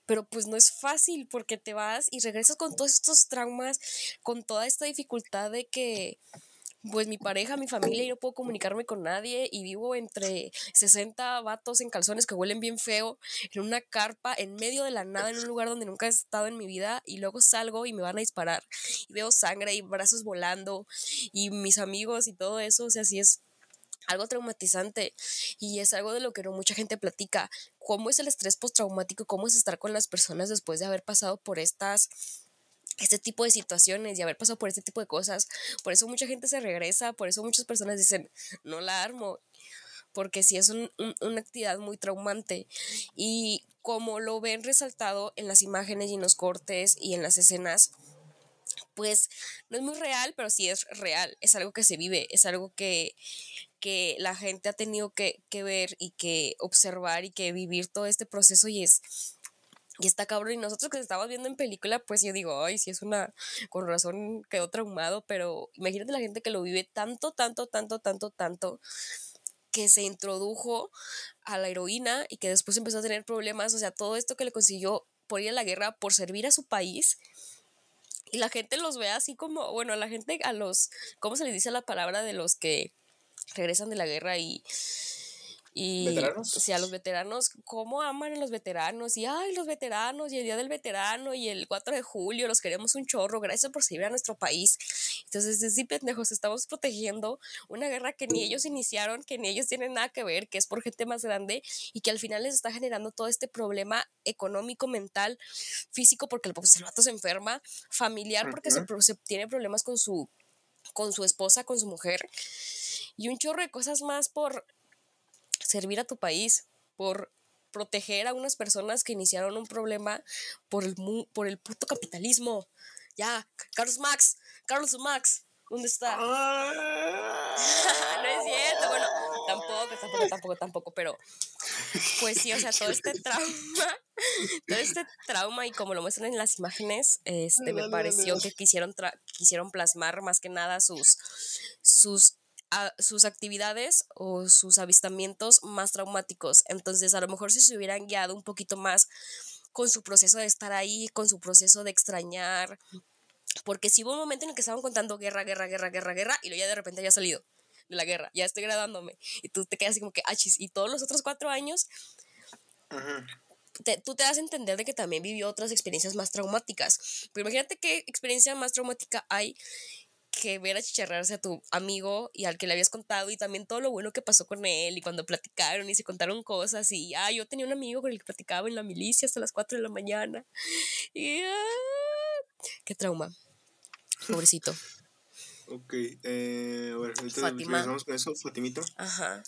pero pues no es fácil porque te vas y regresas con todos estos traumas, con toda esta dificultad de que pues mi pareja, mi familia, y no puedo comunicarme con nadie y vivo entre 60 vatos en calzones que huelen bien feo, en una carpa, en medio de la nada, en un lugar donde nunca he estado en mi vida y luego salgo y me van a disparar y veo sangre y brazos volando y mis amigos y todo eso, o sea, así es algo traumatizante y es algo de lo que no mucha gente platica. ¿Cómo es el estrés postraumático? ¿Cómo es estar con las personas después de haber pasado por estas este tipo de situaciones y haber pasado por este tipo de cosas? Por eso mucha gente se regresa, por eso muchas personas dicen, no la armo, porque sí es una actividad muy traumante. Y como lo ven resaltado en las imágenes y en los cortes y en las escenas, pues no es muy real, pero sí es real, es algo que se vive, es algo que, que la gente ha tenido que, ver y que observar y que vivir todo este proceso y es y está cabrón. Y nosotros que estamos viendo en película, pues yo digo, ay, sí es una, con razón quedó traumado, pero imagínate la gente que lo vive tanto, tanto, tanto, tanto, tanto, que se introdujo a la heroína y que después empezó a tener problemas, o sea, todo esto que le consiguió por ir a la guerra, por servir a su país. Y la gente los ve así como, bueno, a la gente, a los, ¿cómo se les dice la palabra de los que regresan de la guerra y... Y ¿Veteranos? a los veteranos, ¿cómo aman a los veteranos? Y ay, los veteranos, y el día del veterano, y el 4 de julio, los queremos un chorro, gracias por servir a nuestro país. Entonces, sí, pendejos, estamos protegiendo una guerra que ni ellos iniciaron, que ni ellos tienen nada que ver, que es por gente más grande, y que al final les está generando todo este problema económico, mental, físico, porque el, pues, vato se enferma, familiar, porque se, se tiene problemas con su, con su esposa, con su mujer y un chorro de cosas más por servir a tu país, por proteger a unas personas que iniciaron un problema por el, por el puto capitalismo. Ya, Carlos Max, Carlos Max, ¿dónde está? no es cierto, bueno, tampoco, tampoco, tampoco, tampoco, pero pues sí, o sea, todo este trauma, todo este trauma y como lo muestran en las imágenes, este, me pareció que quisieron, quisieron plasmar más que nada sus, sus sus actividades o sus avistamientos más traumáticos. Entonces, a lo mejor si se hubieran guiado un poquito más con su proceso de estar ahí, con su proceso de extrañar, porque si hubo un momento en el que estaban contando guerra, guerra, guerra, guerra, guerra, y luego ya de repente había salido de la guerra, ya estoy graduándome, y tú te quedas así como que, achis, y todos los otros cuatro años, tú te das a entender de que también vivió otras experiencias más traumáticas. Pero imagínate qué experiencia más traumática hay que ver a chicharrarse a tu amigo y al que le habías contado y también todo lo bueno que pasó con él y cuando platicaron y se contaron cosas y, ah, yo tenía un amigo con el que platicaba en la milicia hasta las 4 de la mañana y, ah, qué trauma, pobrecito. Ok, eh, bueno, entonces con eso, Fatimito. Ajá.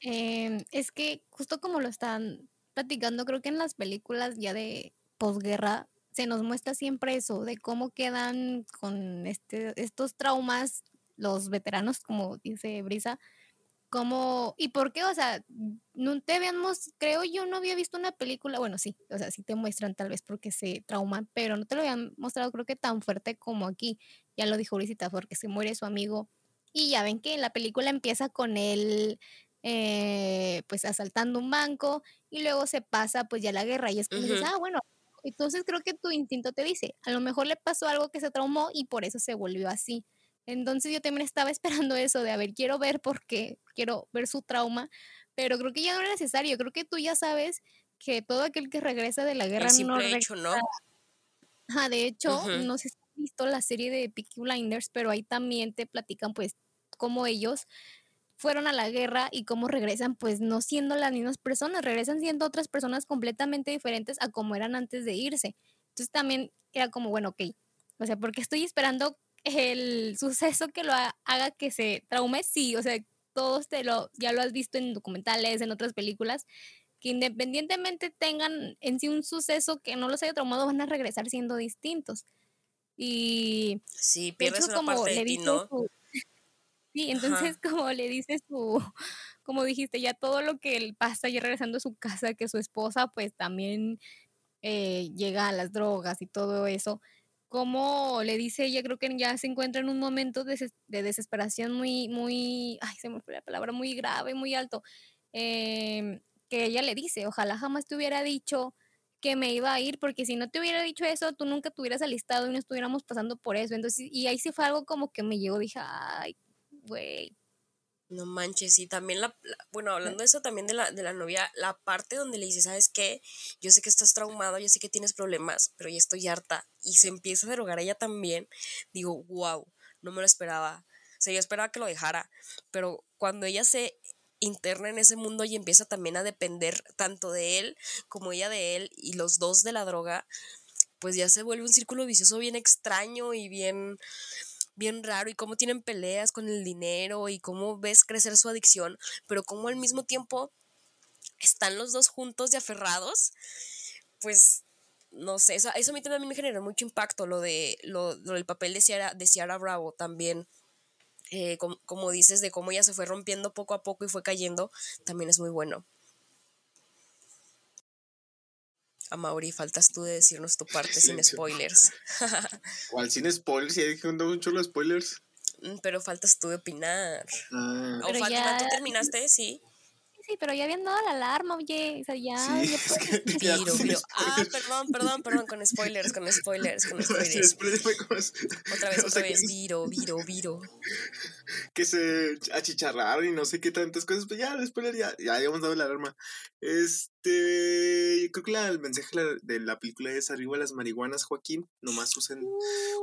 Em, es que justo como lo están platicando, creo que en las películas ya de posguerra se nos muestra siempre eso, de cómo quedan con este, estos traumas los veteranos, como dice Brisa, ¿Cómo? ¿Y por qué? O sea, no te habíamos, creo yo no había visto una película, bueno, sí, o sea, sí te muestran tal vez porque se trauman, pero no te lo habían mostrado creo que tan fuerte como aquí. Ya lo dijo Urisita, porque se muere su amigo. Y ya ven que la película empieza con él, eh, pues asaltando un banco y luego se pasa pues ya la guerra y es como dices, ah, bueno, entonces creo que tu instinto te dice, a lo mejor le pasó algo que se traumó y por eso se volvió así. Entonces yo también estaba esperando eso de, a ver, quiero ver por qué, quiero ver su trauma, pero creo que ya no era necesario, creo que tú ya sabes que todo aquel que regresa de la guerra no hecho, ¿no? de hecho, no sé si has visto la serie de Peaky Blinders, pero ahí también te platican pues cómo ellos fueron a la guerra y cómo regresan pues no siendo las mismas personas, regresan siendo otras personas completamente diferentes a como eran antes de irse. Entonces también era como, bueno, ok, o sea, porque estoy esperando el suceso que lo haga que se traume, sí, o sea, todos te lo, ya lo has visto en documentales, en otras películas, que independientemente tengan en sí un suceso que no los haya traumado, van a regresar siendo distintos. Y sí, pierdes una como parte de ti, ¿no? Sí, entonces como le dice su, como dijiste, ya todo lo que él pasa ya regresando a su casa, que su esposa pues también eh, llega a las drogas y todo eso, como le dice ella, creo que ya se encuentra en un momento de, desesperación muy, muy, ay, se me fue la palabra, muy grave, muy alto, em, que ella le dice, ojalá jamás te hubiera dicho que me iba a ir, porque si no te hubiera dicho eso, tú nunca te hubieras alistado y no estuviéramos pasando por eso. Entonces, y ahí sí fue algo como que me llegó, dije, ay, güey, no manches, y también la, bueno, hablando de eso también de la, de la novia, la parte donde le dice, ¿sabes qué? Yo sé que estás traumado, yo sé que tienes problemas, pero ya estoy harta. Y se empieza a derogar ella también. Digo, wow, no me lo esperaba. O sea, yo esperaba que lo dejara, pero cuando ella se interna en ese mundo y empieza también a depender tanto de él como ella de él y los dos de la droga, pues ya se vuelve un círculo vicioso bien extraño y bien bien raro y cómo tienen peleas con el dinero y cómo ves crecer su adicción, pero cómo al mismo tiempo están los dos juntos y aferrados, pues no sé, eso, eso a mí también me generó mucho impacto, lo, de, lo, del papel de Ciara, de Bravo también. Eh, como, dices, de cómo ella se fue rompiendo poco a poco y fue cayendo, también es muy bueno. A Mauri, faltas tú de decirnos tu parte sin spoilers. ¿Cuál sin spoilers? Ya dije un chorro de spoilers. Mm, pero faltas tú de opinar. Ah. O falta, ¿tú terminaste? Sí. Sí, pero ya habían dado la alarma, oye, o sea, ya. Sí, ya Ah, perdón, perdón, perdón, con spoilers, con spoilers, con spoilers. Otra vez, otra vez, viro, viro, viro. Que se achicharraron y no sé qué tantas cosas, pues ya, el spoiler ya, ya habíamos dado la alarma. Este, creo que el mensaje de la película es arriba las marihuanas, Joaquín, nomás usen,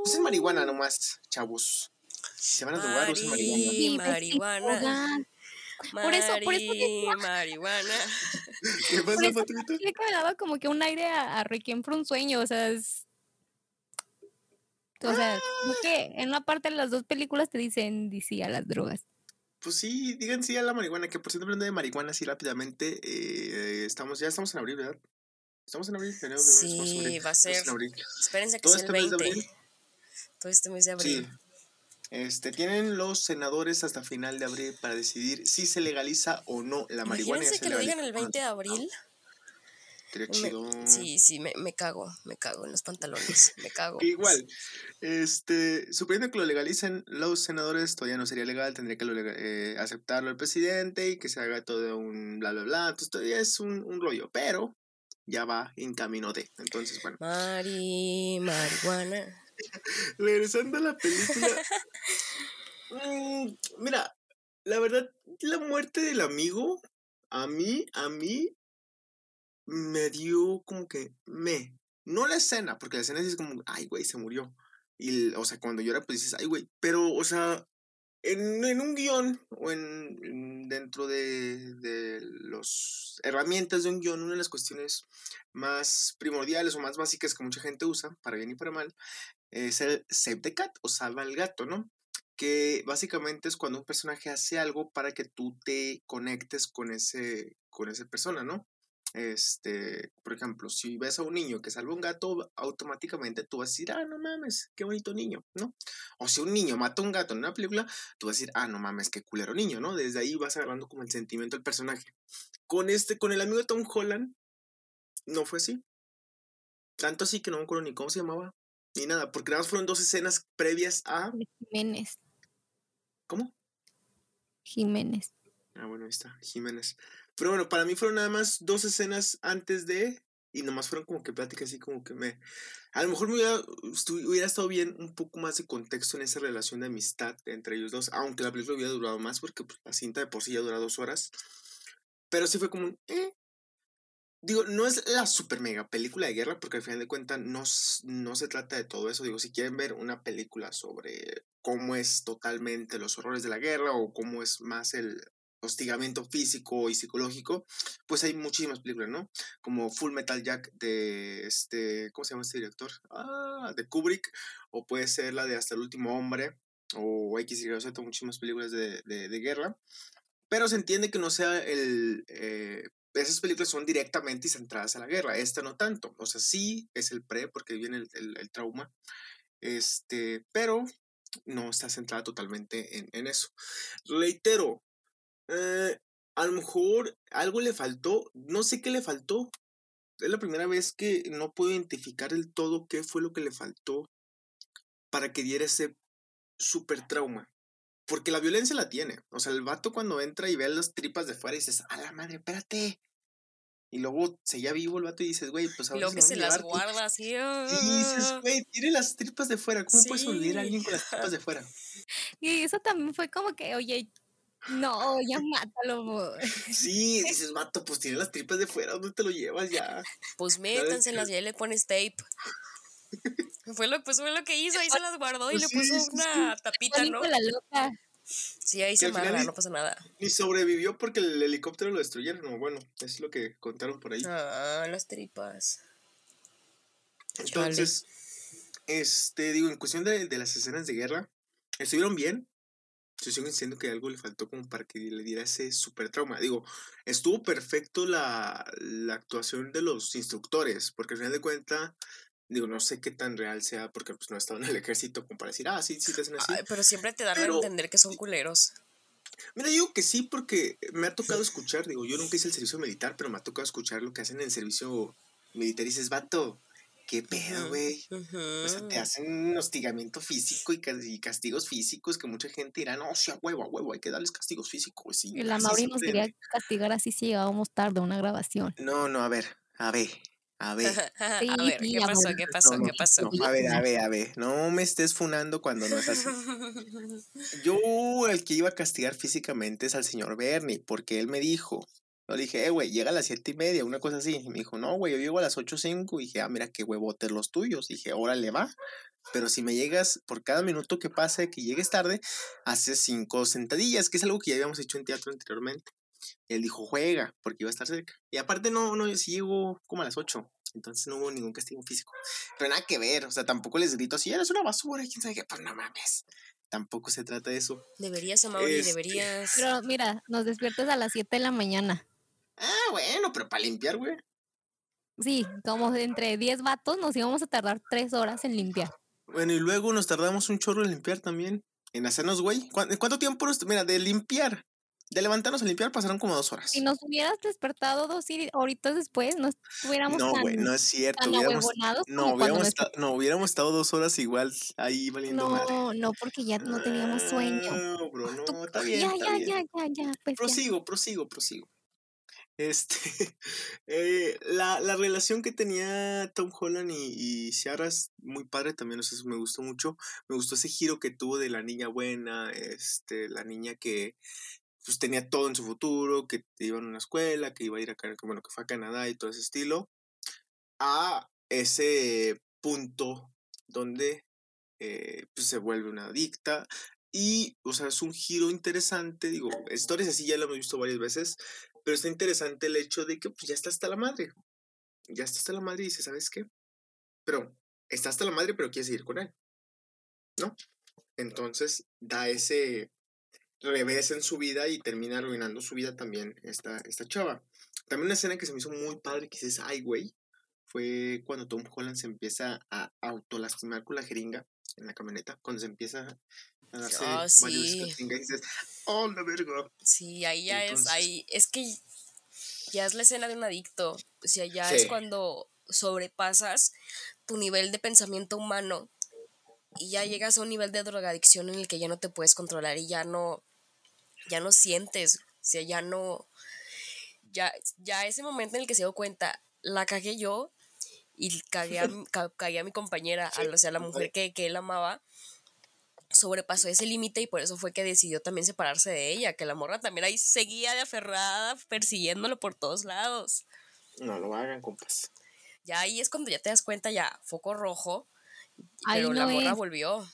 usen marihuana nomás, chavos. Si se van a drogar, usen marihuana. marihuana. Por eso, por eso marihuana. ¿Qué pasa, Patrita? Le daba como que un aire a, a Requiem for un sueño, o sea, es... O sea, que en una parte de las dos películas te dicen sí a las drogas. Pues sí, digan sí a la marihuana, que por cierto hablando de marihuana así rápidamente, eh, estamos, ya estamos en abril, ¿verdad? Estamos en abril, Sí, va a ser. Espérense que sea el 20. Este Todo este mes de abril. Sí. Este, tienen los senadores hasta final de abril para decidir si se legaliza o no la marihuana. Imagínense que lo digan el 20 de abril. sí, sí, me, me, cago, me cago en los pantalones, me cago. Igual, este, suponiendo que lo legalicen los senadores, todavía no sería legal, tendría que eh, aceptarlo el presidente y que se haga todo un bla, bla, bla, entonces todavía es un, un rollo, pero ya va en camino de, entonces bueno. Mari, marihuana. Regresando a la película. Mm, mira, la verdad, la muerte del amigo, a mí, a mí, me dio como que me. No la escena, porque la escena es como, ay, güey, se murió. Y, o sea, cuando llora, pues dices, ay, güey. Pero, o sea, en, en un guion o en, dentro de, de las herramientas de un guion, una de las cuestiones más primordiales o más básicas que mucha gente usa, para bien y para mal, es el save the cat o salva al gato, ¿no? Que básicamente es cuando un personaje hace algo para que tú te conectes con ese, con esa persona, ¿no? este, por ejemplo, si ves a un niño que salva un gato, automáticamente tú vas a decir, ah, no mames, qué bonito niño, ¿no? O si un niño mata a un gato en una película, tú vas a decir, ah, no mames, qué culero niño, ¿no? Desde ahí vas agarrando como el sentimiento del personaje. Con este, con el amigo de Tom Holland, no fue así. Tanto así que no me acuerdo ni cómo se llamaba, ni nada, porque nada más fueron dos escenas previas a... Jiménez. ¿Cómo? Jiménez. Ah, bueno, ahí está, Jiménez. Pero bueno, para mí fueron nada más dos escenas antes de. Y nomás fueron como que pláticas así como que me. A lo mejor me hubiera, hubiera estado bien un poco más de contexto en esa relación de amistad entre ellos dos. Aunque la película hubiera durado más, porque pues, la cinta de por sí ya dura dos horas. Pero sí fue como un. Eh. Digo, no es la super mega película de guerra, porque al final de cuentas no, no se trata de todo eso. Digo, si quieren ver una película sobre cómo es totalmente los horrores de la guerra o cómo es más el, hostigamiento físico y psicológico, pues hay muchísimas películas, ¿no? Como Full Metal Jack de este, ¿cómo se llama este director? Ah, de Kubrick, o puede ser la de Hasta el último hombre, o X y Z, muchísimas películas de, de, guerra, pero se entiende que no sea el... Eh, esas películas son directamente centradas a la guerra, esta no tanto, o sea, sí es el pre, porque viene el, el, trauma, este, pero no está centrada totalmente en, en eso. Reitero, eh, a lo mejor algo le faltó, no sé qué le faltó. Es la primera vez que no puedo identificar del todo qué fue lo que le faltó para que diera ese super trauma. Porque la violencia la tiene. O sea, el vato cuando entra y ve las tripas de fuera y dices, a la madre, espérate. Y luego se ya vivo el vato y dices, güey, pues ahora. Y luego que se, las guarda así. Y dices, ah". güey, tiene las tripas de fuera. ¿Cómo puedes olvidar a alguien con las tripas de fuera? Y eso también fue como que, oye, no, ya mátalo. Sí, dices, mato, pues tiene las tripas de fuera, ¿dónde te lo llevas ya? Pues métanselas, ya le pones tape. Fue, lo, pues fue lo que hizo, ahí se las guardó y pues le puso una tapita, ¿no? La loca. Sí, ahí se amarra, no pasa nada. Ni sobrevivió porque el helicóptero lo destruyeron, no, bueno, es lo que contaron por ahí. Ah, las tripas. Entonces, este, digo, en cuestión de, de las escenas de guerra, estuvieron bien, yo sigo diciendo que algo le faltó como para que le diera ese super trauma. Digo, estuvo perfecto la, la actuación de los instructores, porque al final de cuentas, digo, no sé qué tan real sea, porque pues no he estado en el ejército como para decir, ah, sí, sí te hacen así. pero siempre te dan a entender que son culeros. Mira, digo que sí, porque me ha tocado escuchar, digo, yo nunca hice el servicio militar, pero me ha tocado escuchar lo que hacen en el servicio militar y dices, vato, ¿Qué pedo, güey? O sea, te hacen un hostigamiento físico y, castigos físicos que mucha gente dirá, no, o sea, huevo, a huevo, hay que darles castigos físicos. Sí, la Mauri nos quería castigar así si llegábamos tarde a una grabación. No, no, a ver, a ver. A ver. a ver, ¿qué pasó? ¿Qué pasó? ¿Qué pasó? a ver, a ver, a ver. No me estés funando cuando no es así. Yo, el que iba a castigar físicamente es al señor Bernie, porque él me dijo, yo le dije, eh, güey, llega a las siete y media, una cosa así. Y me dijo, no, güey, yo llego a las ocho cinco. Y dije, ah, mira qué huevotes los tuyos. Y dije, órale, va. Pero si me llegas, por cada minuto que pase, que llegues tarde, haces cinco sentadillas, que es algo que ya habíamos hecho en teatro anteriormente. Él dijo, juega, porque iba a estar cerca. Y aparte, no, no, sí llego como a las ocho. Entonces no hubo ningún castigo físico. Pero nada que ver, o sea, tampoco les grito así, eres una basura, quién sabe qué. Pues no mames tampoco se trata de eso. Deberías, Amaury, este deberías. Pero mira, nos despiertas a las 7 de la mañana. Ah, bueno, pero para limpiar, güey. Sí, como entre 10 vatos nos íbamos a tardar 3 horas en limpiar. Bueno, y luego nos tardamos un chorro en limpiar también. En hacernos, güey. ¿Cuánto tiempo nos... Mira, de limpiar, de levantarnos a limpiar pasaron como dos horas. Si nos hubieras despertado dos horitas después, no estuviéramos No, güey, no es cierto. Hubiéramos, no, hubiéramos estado, no, hubiéramos estado dos horas igual ahí valiendo No, no, porque ya no teníamos sueño. No, bro, no, está bien. Ya, ya, ya, ya, ya, pues prosigo, prosigo, prosigo. Este, eh, la, la, relación que tenía Tom Holland y, y Ciara es muy padre también, o sea, me gustó mucho. Me gustó ese giro que tuvo de la niña buena, este, la niña que pues tenía todo en su futuro, que iba a una escuela, que iba a ir a, bueno, que fue a Canadá y todo ese estilo, a ese punto donde eh, pues se vuelve una adicta, y, o sea, es un giro interesante, digo, historias así ya lo hemos visto varias veces, pero está interesante el hecho de que pues ya está hasta la madre. Ya está hasta la madre y dice, ¿sabes qué? Pero está hasta la madre, pero quiere seguir con él. ¿No? Entonces da ese revés en su vida y termina arruinando su vida también esta, esta chava. También una escena que se me hizo muy padre, que dices, ay, güey, fue cuando Tom Holland se empieza a autolastimar con la jeringa en la camioneta, cuando se empieza a darse Ah, varios sí. y dices, oh, la verga. Sí, ahí ya es, Entonces- ahí, es que ya es la escena de un adicto. O sea, ya es Sí. cuando sobrepasas tu nivel de pensamiento humano y ya llegas a un nivel de drogadicción en el que ya no te puedes controlar y ya no, ya no sientes, o sea, ya no, ya, ya ese momento en el que se dio cuenta, la cagué yo y cagué a, mi- ca- cagué a mi compañera, a la- o sea, la mujer que, que él amaba, sobrepasó ese límite y por eso fue que decidió también separarse de ella, que la morra también ahí seguía de aferrada, persiguiéndolo por todos lados. No lo hagan, compas. Ya ahí es cuando ya te das cuenta, ya, foco rojo, Ahí pero la morra es. volvió.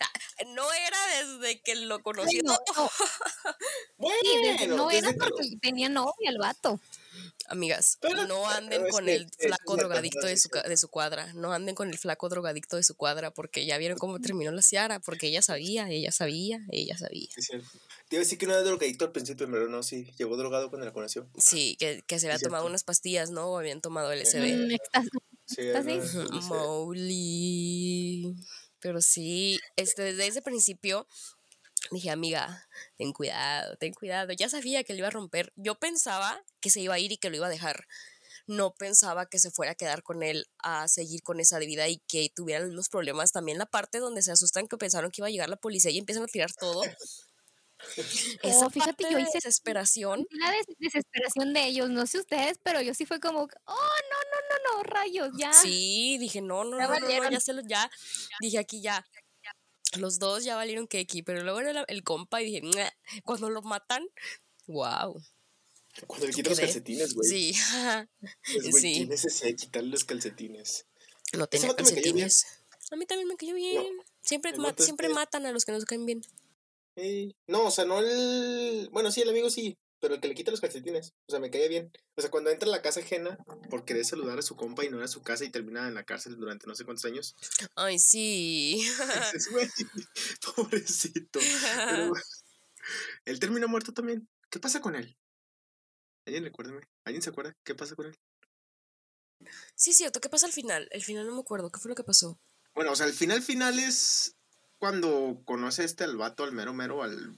No era desde que lo conocí. No, no, Bueno, sí, desde- no desde era que- porque tenía novia el vato. Amigas, Pero- no anden pero con el es flaco la drogadicto de su, de su cuadra. No anden con el flaco drogadicto de su cuadra, porque ya vieron cómo terminó la Ciara, porque ella sabía, ella sabía, ella sabía. Es cierto. Te iba a decir que no era drogadicto al principio, pero no, sí. Llegó drogado cuando la conoció. Sí, que, que se había tomado cierto. unas pastillas, ¿no? O habían tomado LSD. Mm, estás- Sí, ¿Estás Mowgli. Pero sí, este, desde ese principio dije, amiga, ten cuidado, ten cuidado. Ya sabía que lo iba a romper. Yo pensaba que se iba a ir y que lo iba a dejar. No pensaba que se fuera a quedar con él a seguir con esa vida y que tuviera los mismos problemas. También la parte donde se asustan que pensaron que iba a llegar la policía y empiezan a tirar todo. Esa Oh, fíjate, parte yo hice- desesperación. La des- desesperación de ellos, no sé ustedes, pero yo sí fue como, oh, no, no, no, no, rayos, ya. Sí, dije, no, no, Ya no, no, no, ya se lo, ya, dije aquí ya. Los dos ya valieron keki, pero luego era el compa y dije, cuando lo matan, wow. Cuando le quitan los calcetines, güey. Sí, Pues, sí. ¿Qué necesidad de quitarle los calcetines? no tenía calcetines. A mí también me cayó bien. siempre el ma- siempre este- matan a los que nos caen bien. No, o sea, no el. Bueno, sí, el amigo sí, pero el que le quita los calcetines. O sea, me caía bien. O sea, cuando entra a la casa ajena por querer saludar a su compa y no era su casa y termina en la cárcel durante no sé cuántos años. Ay, sí. güey, pobrecito. Pero, güey, él termina muerto también. ¿Qué pasa con él? ¿Alguien recuérdame? ¿Alguien se acuerda? ¿Qué pasa con él? sí, cierto. ¿Qué pasa al final? El final no me acuerdo. ¿Qué fue lo que pasó? Bueno, o sea, el final final es cuando conoce este al vato, al mero mero, al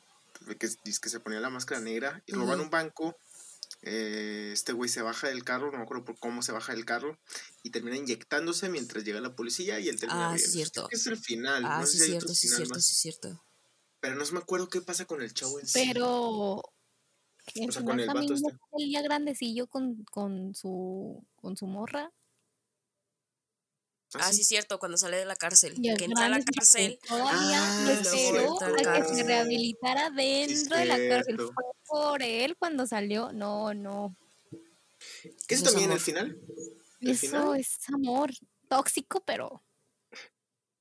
que, dice que se ponía la máscara negra y roban Ujú. un banco. eh, este güey se baja del carro, no me acuerdo por cómo se baja del carro, y termina inyectándose mientras llega la policía y él termina Ah, sí, muriendo. cierto. Es el final. Ah, no sé sí, si hay cierto, otro sí, final cierto, más, sí, cierto. Pero no me acuerdo qué pasa con el chavo en sí. Pero al O sea, con final el vato este. ya grandecillo con, con su con su morra. Ah, sí, cierto, cuando sale de la cárcel. Que entra a la cárcel. Todavía Ah, lo sí, esperó a que se rehabilitara dentro de la cárcel. Fue por él cuando salió. No, no. ¿Qué es Eso es también el amor. final? ¿El Eso final? es amor tóxico, pero,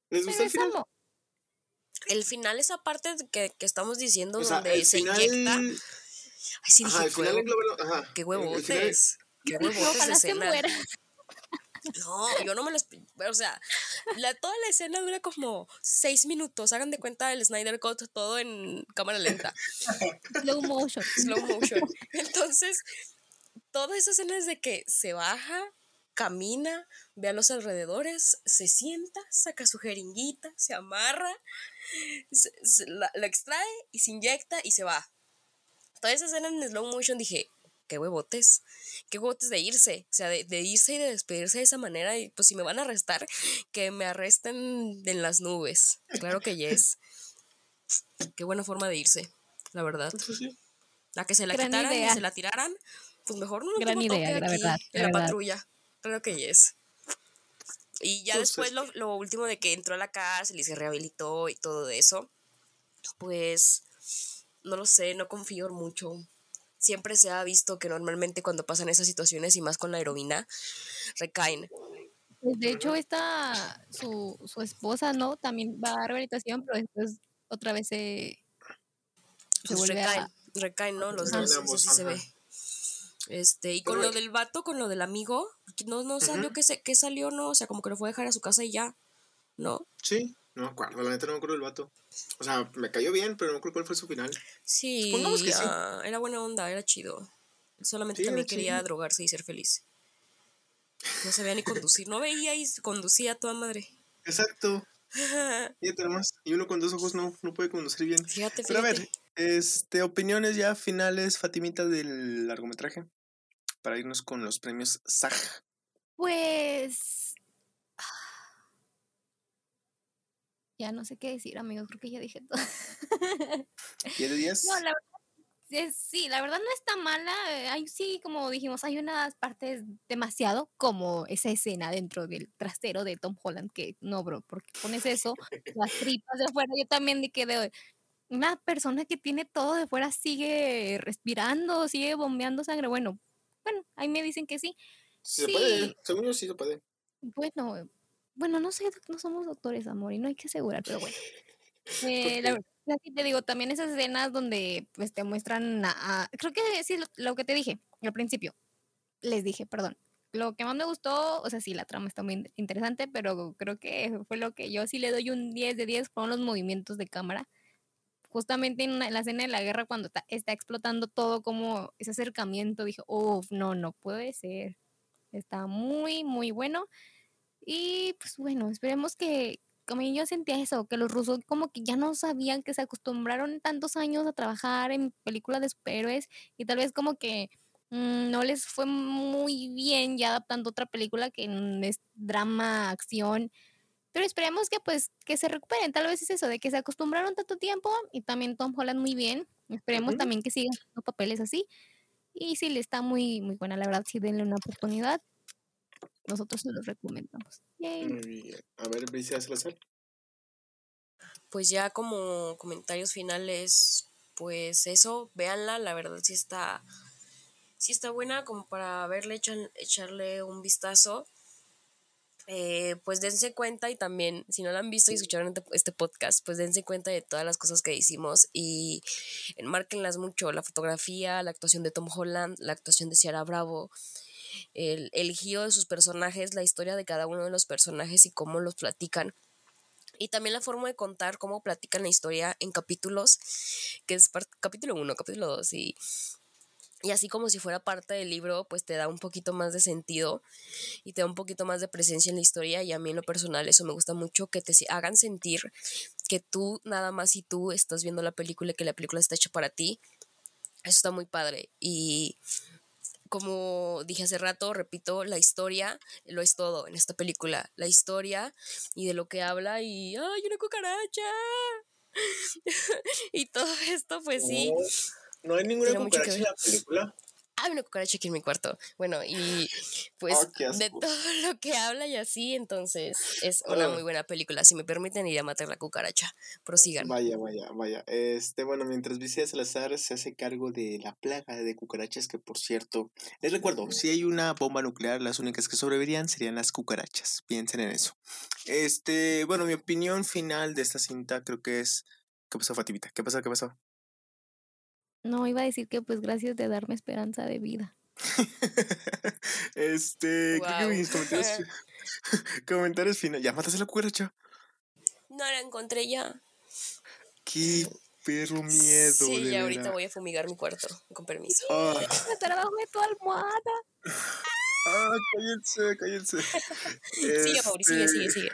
¿Les pero gusta el es final? amor. El final, esa parte que, que estamos diciendo O sea, donde el se final. inyecta. Ay, sí, dije, Ajá, el final "Huevo, Ajá. qué el- el final- huevotes. Qué huevotes Ojalá se muera. No, yo no me lo esp- O sea, la, toda la escena dura como seis minutos. Hagan de cuenta el Snyder Cut todo en cámara lenta, Slow motion. slow motion. Entonces, toda esa escena es de que se baja, camina, ve a los alrededores, se sienta, saca su jeringuita, se amarra, se- se- la, la extrae y se inyecta y se va. Toda esa escena en slow motion dije, qué huevotes, qué huevotes de irse, o sea, de, de irse y de despedirse de esa manera y pues si me van a arrestar, que me arresten en las nubes, claro que yes. Qué buena forma de irse, la verdad. Pues sí. A que se la Gran quitaran idea. y se la tiraran, pues mejor no Gran idea, toque la aquí verdad, en la la patrulla. Claro que yes. Y ya Pues, después lo, lo último de que entró a la cárcel y se rehabilitó y todo eso, pues no lo sé, no confío mucho. Siempre se ha visto que normalmente cuando pasan esas situaciones y más con la heroína, recaen. Pues, de hecho, esta, su, su esposa, ¿no? También va a rehabilitación, pero después otra vez se, se Pues vuelve recaen, a... recaen, ¿no? Los dos, eso sí se ve. Este, y con lo del vato, con lo del amigo, no, no salió Ujú. que, se, que salió, ¿no? O sea, como que lo fue a dejar a su casa y ya, ¿no? Sí, no me acuerdo, la neta no me acuerdo del vato. O sea, me cayó bien, pero no me acuerdo cuál fue su final. Sí, Supongamos que sí. ah, era buena onda, era chido. Solamente también quería drogarse y ser feliz. No sabía ni conducir, no veía y conducía a toda madre. Exacto. y uno con dos ojos no, no puede conducir bien. Fíjate, Pero a ver, este, opiniones ya finales, Fatimita, del largometraje. Para irnos con los premios SAG. Pues. Ya no sé qué decir, amigos, creo que ya dije todo. ¿10 de 10? No, la verdad, sí, la verdad no está mala. Eh, hay, sí, como dijimos, hay unas partes demasiado, como esa escena dentro del trasero de Tom Holland, que no, bro, porque pones eso, las tripas de afuera, yo también quedé, una persona que tiene todo de fuera sigue respirando, sigue bombeando sangre. Bueno, bueno, ahí me dicen que sí. Sí, se puede, según yo sí se puede. Bueno, bueno, no sé, no somos doctores, amor, y no hay que asegurar, pero bueno. Eh, la verdad, te digo, también esas escenas donde pues, te muestran a, creo que sí, lo, que te dije al principio, les dije, perdón, lo que más me gustó, o sea, sí, la trama está muy interesante, pero creo que fue lo que yo sí le doy un 10 de 10 con los movimientos de cámara justamente en, la escena de la guerra, cuando está, explotando todo, como ese acercamiento, dije, oh, no, no puede ser. Está muy, muy bueno. Y pues bueno, esperemos que, como yo sentía eso, que los rusos como que ya no sabían que se acostumbraron tantos años a trabajar en películas de superhéroes y tal vez como que mm, no les fue muy bien ya adaptando otra película que es drama, acción pero esperemos que pues que se recuperen. Tal vez es eso, de que se acostumbraron tanto tiempo y también Tom Holland muy bien. Esperemos también que sigan haciendo papeles así. Y sí, le está muy, muy buena, la verdad, sí denle una oportunidad. Nosotros se los recomendamos. A ver, Bricia Salazar. Pues ya como comentarios finales, pues eso, véanla, la verdad sí está, sí está buena como para verle, echarle un vistazo. Eh, pues dense cuenta y también, si no lo han visto y escucharon este, este podcast, pues dense cuenta de todas las cosas que hicimos y enmárquenlas mucho, la fotografía, la actuación de Tom Holland, la actuación de Ciara Bravo, el, el giro de sus personajes, la historia de cada uno de los personajes y cómo los platican. Y también la forma de contar cómo platican la historia en capítulos, que es capítulo 1, capítulo 2 y y así como si fuera parte del libro, pues te da un poquito más de sentido y te da un poquito más de presencia en la historia. Y a mí en lo personal eso me gusta mucho, que te hagan sentir que tú nada más y tú estás viendo la película y que la película está hecha para ti. Eso está muy padre. Y como dije hace rato, repito, la historia lo es todo en esta película. La historia y de lo que habla y ¡ay, una cucaracha! y todo esto, pues sí. ¿No hay ninguna cucaracha en la película? Hay una cucaracha aquí en mi cuarto. Bueno, y pues ah, de todo lo que habla y así, entonces es una ah. muy buena película. Si me permiten ir a matar la cucaracha, prosigan. Vaya, vaya, vaya. Este, bueno, mientras Vicente Salazar se hace cargo de la plaga de cucarachas, que por cierto, les recuerdo, si hay una bomba nuclear, las únicas que sobrevivirían serían las cucarachas. Piensen en eso. Este, bueno, mi opinión final de esta cinta creo que es. ¿Qué pasó, Fatimita? ¿Qué pasó? ¿Qué pasó? No, iba a decir que pues gracias de darme esperanza de vida. este, creo que mis comentarios, comentarios finales. ¿Ya mataste la cucaracha? No la encontré ya. Qué perro miedo. Sí, ya ahorita voy a fumigar mi cuarto, con permiso. Ah. Me de tu almohada. Ah, cállense, cállense. sigue, Mauricio, sigue, sigue, sigue.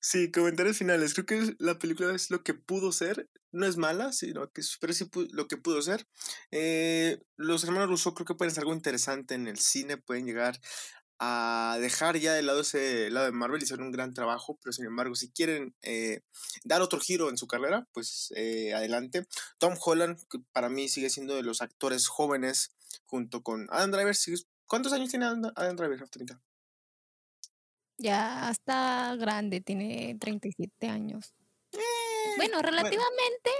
Sí, comentarios finales. Creo que la película es lo que pudo ser. No es mala, sino que es lo que pudo ser. Eh, los hermanos Russo creo que pueden ser algo interesante en el cine. Pueden llegar a dejar ya de lado ese lado de Marvel y hacer un gran trabajo, pero sin embargo, si quieren eh, dar otro giro en su carrera, pues eh, adelante. Tom Holland, que para mí sigue siendo de los actores jóvenes, junto con Adam Driver. ¿Cuántos años tiene Adam Driver, 30? Ya está grande, tiene 37 años. Eh, bueno, relativamente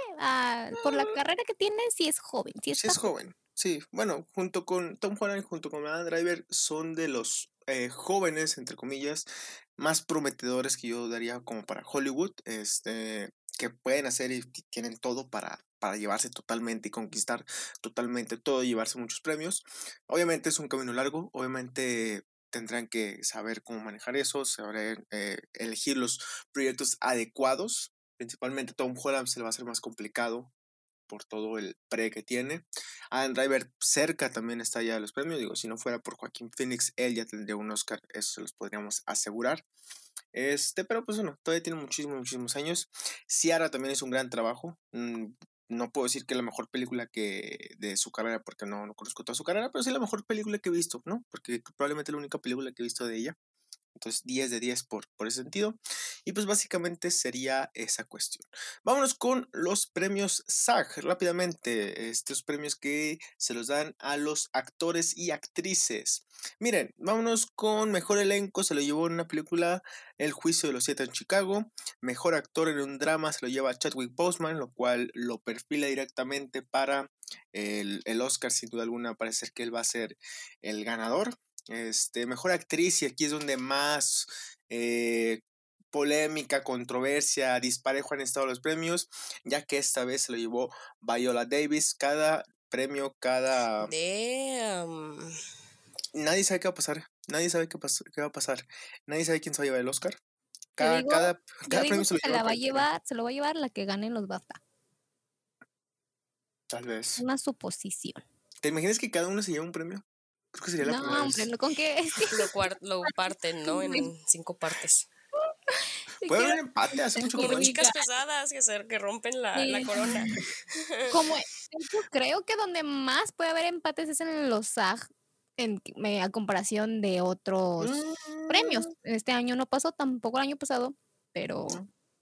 por la ah. carrera que tiene, sí es joven. Sí, es joven, sí. Bueno, junto con Tom Holland y junto con Adam Driver son de los eh, jóvenes, entre comillas, más prometedores que yo daría como para Hollywood, este, que pueden hacer y tienen todo para, para llevarse totalmente y conquistar totalmente todo y llevarse muchos premios. Obviamente es un camino largo, obviamente tendrán que saber cómo manejar eso, saber eh, elegir los proyectos adecuados. Principalmente Tom Holland se le va a hacer más complicado por todo el pre que tiene. Adam Driver cerca también está ya de los premios. Digo, si no fuera por Joaquín Phoenix, él ya tendría un Oscar, eso se los podríamos asegurar. Este, pero pues bueno, todavía tiene muchísimos, muchísimos años. Ciara también es un gran trabajo. No puedo decir que la mejor película que de su carrera, porque no, no conozco toda su carrera, pero sí la mejor película que he visto, ¿no? Porque probablemente la única película que he visto de ella. Entonces, 10 de 10 por, por ese sentido. Y pues básicamente sería esa cuestión. Vámonos con los premios SAG rápidamente. Estos premios que se los dan a los actores y actrices. Miren, vámonos con mejor elenco. Se lo llevó en una película El juicio de los siete en Chicago. Mejor actor en un drama se lo lleva Chadwick Boseman, lo cual lo perfila directamente para el, el Oscar. Sin duda alguna, parece que él va a ser el ganador. Este, mejor actriz, y aquí es donde más eh, polémica, controversia, disparejo han estado los premios, ya que esta vez se lo llevó Viola Davis. Cada premio, cada. Nadie sabe qué va a pasar. Nadie sabe qué, qué, va a pasar. Nadie sabe quién se va a llevar el Oscar. Cada, cada, premio se lo, se va a llevar, se lo va a llevar la que gane los BAFTA. Tal vez. Una suposición. ¿Te imaginas que cada uno se lleva un premio? Creo que sería la no, hombre, ¿no? ¿con qué? lo, parten, ¿no? En, cinco partes. Puede haber empate, hace mucho Como chicas pesadas que, se, que rompen la, la corona. Como, yo creo que donde más puede haber empates es en los SAG, en, a comparación de otros premios. Mm. Este año no pasó, tampoco el año pasado, pero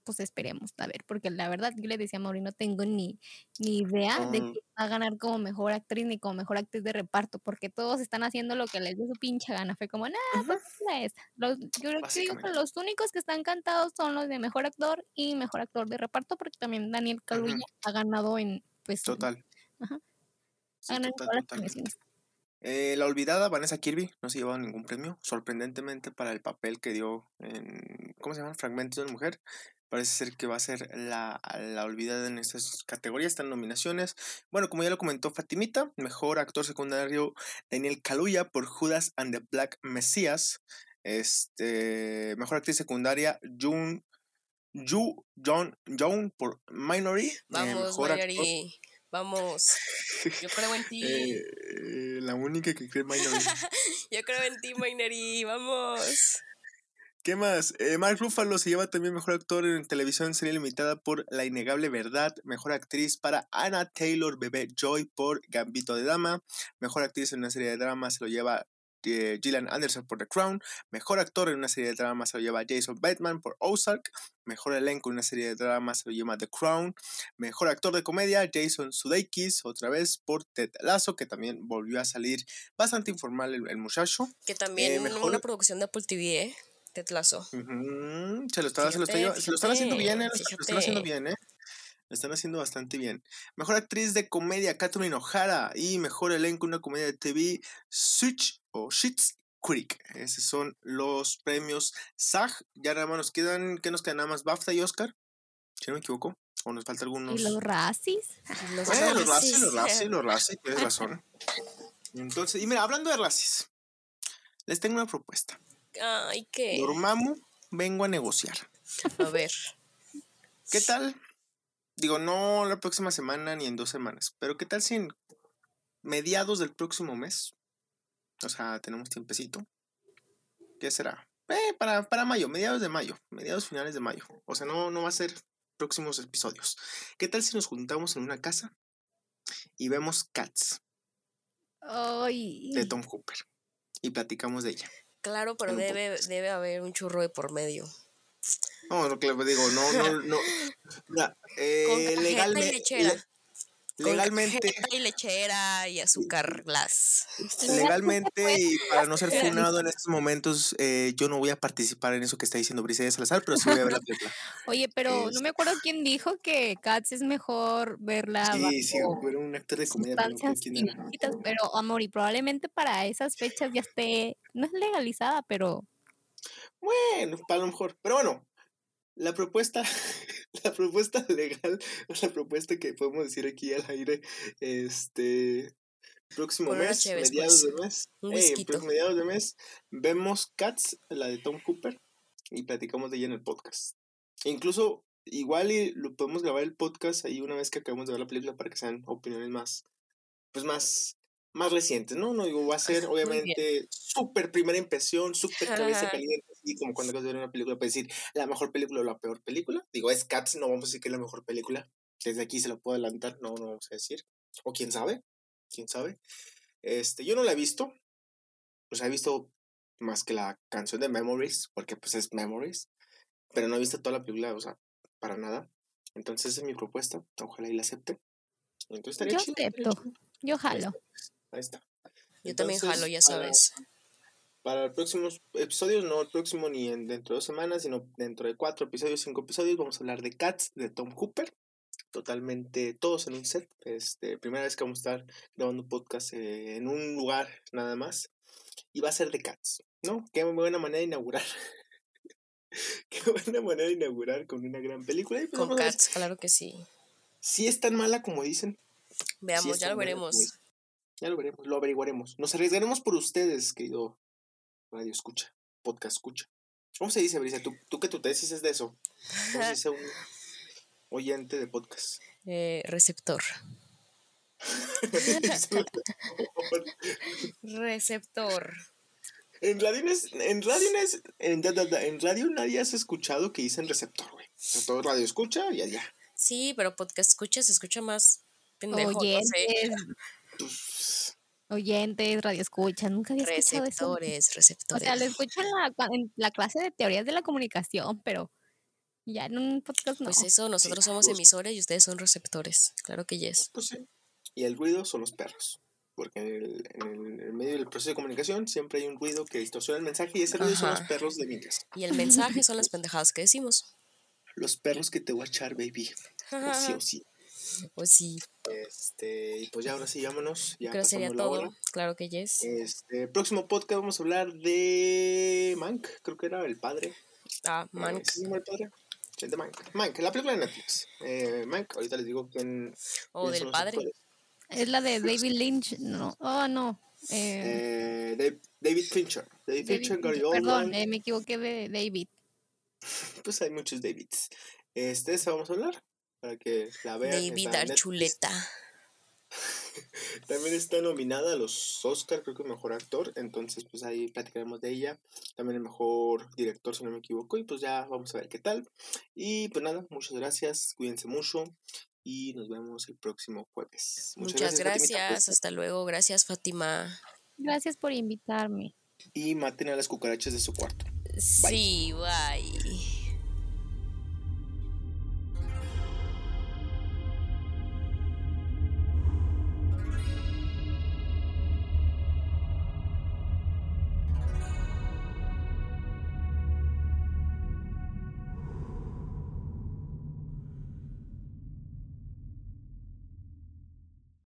pues esperemos, a ver, porque la verdad yo le decía a Mauri, no tengo ni, ni idea de que va a ganar como mejor actriz ni como mejor actriz de reparto, porque todos están haciendo lo que les dio su pinche gana. Fue como, nada, pues es Los, yo creo que los únicos que están cantados son los de mejor actor y mejor actor de reparto, porque también Daniel Kaluuya ha ganado en, pues... Total. Ajá. Eh, la olvidada Vanessa Kirby no se llevó ningún premio, sorprendentemente para el papel que dio en, ¿cómo se llama? Fragmentos de mujer. Parece ser que va a ser la, la olvidada en estas categorías, están nominaciones. Bueno, como ya lo comentó Fatimita, mejor actor secundario Daniel Kaluuya por Judas and the Black Messiah. Este, mejor actriz secundaria June Yu John John por Minority. Eh, Vamos, Minority. Vamos. Yo creo en ti. Eh, la única que cree Minority. Yo creo en ti, Minority. Vamos. ¿Qué más? Eh, Mark Ruffalo se lleva también mejor actor en televisión serie limitada por La Innegable Verdad. Mejor actriz para Anna Taylor Bebé Joy por Gambito de Dama. Mejor actriz en una serie de drama se lo lleva eh, Gillian Anderson por The Crown. Mejor actor en una serie de drama se lo lleva Jason Bateman por Ozark. Mejor elenco en una serie de drama se lo lleva The Crown. Mejor actor de comedia Jason Sudeikis, otra vez por Ted Lasso, que también volvió a salir bastante informal el, muchacho. Que también eh, mejor... una producción de Apple TV, ¿eh? Se, lo está, se, lo se, lo están haciendo bien, ¿eh? Lo están haciendo bien, ¿eh? Lo están haciendo bastante bien. Mejor actriz de comedia, Catherine O'Hara. Y mejor elenco, una comedia de TV, Switch o Shit's Creek. Esos son los premios SAG. Ya nada más nos quedan, ¿qué nos quedan? Nada más BAFTA y Oscar. Si no me equivoco. O nos falta algunos. ¿Y los Razzies? Los, eh, los Razzies, los Razzies, los Razzies, tienes razón. Entonces, y mira, hablando de Razzies, les tengo una propuesta. Ay, ¿qué? Dormamo, vengo a negociar. A ver. ¿Qué tal? Digo, no la próxima semana ni en dos semanas, pero ¿qué tal si en mediados del próximo mes? O sea, tenemos tiempecito. ¿Qué será? Eh, para, para mayo, mediados de mayo, mediados finales de mayo. O sea, no, no va a ser próximos episodios. ¿Qué tal si nos juntamos en una casa y vemos Cats? Ay. De Tom Hooper. Y platicamos de ella. Claro, pero debe, debe haber un churro de por medio. No, lo que le digo, no, no, no. eh, legalmente, legalmente y lechera y azúcar glass. Legalmente y para no ser funado en estos momentos, eh, yo no voy a participar en eso que está diciendo Briseida Salazar, pero sí voy a ver la película. Oye, pero no me acuerdo quién dijo que Cats es mejor verla. Sí, sí, pero un actor de comedia. Pero, pero amor, y probablemente para esas fechas ya esté, no es legalizada, pero bueno, para lo mejor. Pero bueno, la propuesta, la propuesta legal, la propuesta que podemos decir aquí al aire, este próximo mes, mediados de mes, mediados de mes, vemos Cats, la de Tom Cooper, y platicamos de ella en el podcast. E incluso igual y lo podemos grabar el podcast ahí una vez que acabemos de ver la película para que sean opiniones más, pues más, más recientes, ¿no? No digo, va a ser obviamente súper primera impresión, súper cabeza caliente, así como cuando acabas de ver una película, puedes decir la mejor película o la peor película. Digo, es Cats, no vamos a decir que es la mejor película. Desde aquí se lo puedo adelantar, no, no vamos a decir. O quién sabe, quién sabe. Este, yo no la he visto. O sea, he visto más que la canción de Memories, porque pues es Memories. Pero no he visto toda la película, o sea, para nada. Entonces esa es mi propuesta. Ojalá y la acepte. Entonces yo acepto. Yo jalo. Ahí está. Yo también jalo, ya sabes. Para, los próximos episodios, no el próximo ni en, dentro de dos semanas, sino dentro de cuatro episodios, cinco episodios, vamos a hablar de Cats de Tom Hooper totalmente todos en un set. Este, primera vez que vamos a estar grabando podcast eh, en un lugar nada más. Y va a ser de Cats, ¿no? Qué buena manera de inaugurar. Qué buena manera de inaugurar con una gran película. Pues con Cats, claro que sí. Si es tan mala como dicen. Veamos, ya lo veremos. Ya lo veremos, lo averiguaremos. Nos arriesgaremos por ustedes, querido radio escucha, podcast escucha. ¿Cómo se dice, Brisa? ¿Tú, tú que tu tesis es de eso? ¿Cómo se dice un, oyente de podcast? Eh, receptor. receptor. En radio, en radio, en, en, radio nadie has escuchado que dicen receptor, güey. O todo radio escucha y allá. Sí, pero podcast escucha se escucha más pendejo, Oyentes. Pues, Oyentes, radio escucha, nunca había escuchado eso. Receptores, receptores. O sea, lo escucho la, en la clase de teorías de la comunicación, pero ya en un podcast no. Pues eso, nosotros somos emisores y ustedes son receptores. Claro que yes. Pues sí. Y el ruido son los perros. Porque en el, medio del proceso de comunicación siempre hay un ruido que distorsiona el mensaje y ese ruido son los perros de mi casa. Y el mensaje son las pendejadas que decimos. Los perros que te voy a echar, baby. o sí o sí. O sí. Este, y pues ya ahora sí, vámonos. Ya Creo sería todo. Claro que yes. Este, próximo podcast vamos a hablar de Mank, creo que era el padre. Ah, Mank. ¿Sí, el padre? de Mank. Mank, la película de Netflix. Eh, Mank, ahorita les digo quién. O del padre. Es la de David Lynch, no. Oh, no. Eh, eh David Fincher. David, Fincher, Gary Perdón, eh, me equivoqué de David. pues hay muchos Davids. Este, esa vamos a hablar. Para que la vean. David Archuleta. También está nominada a los Oscar, creo que mejor actor. Entonces, pues ahí platicaremos de ella. También el mejor director, si no me equivoco. Y pues ya vamos a ver qué tal. Y pues nada, muchas gracias. Cuídense mucho. Y nos vemos el próximo jueves. Muchas, gracias. Hasta luego. Gracias, Fátima. Gracias por invitarme. Y maten a las cucarachas de su cuarto. Sí, bye.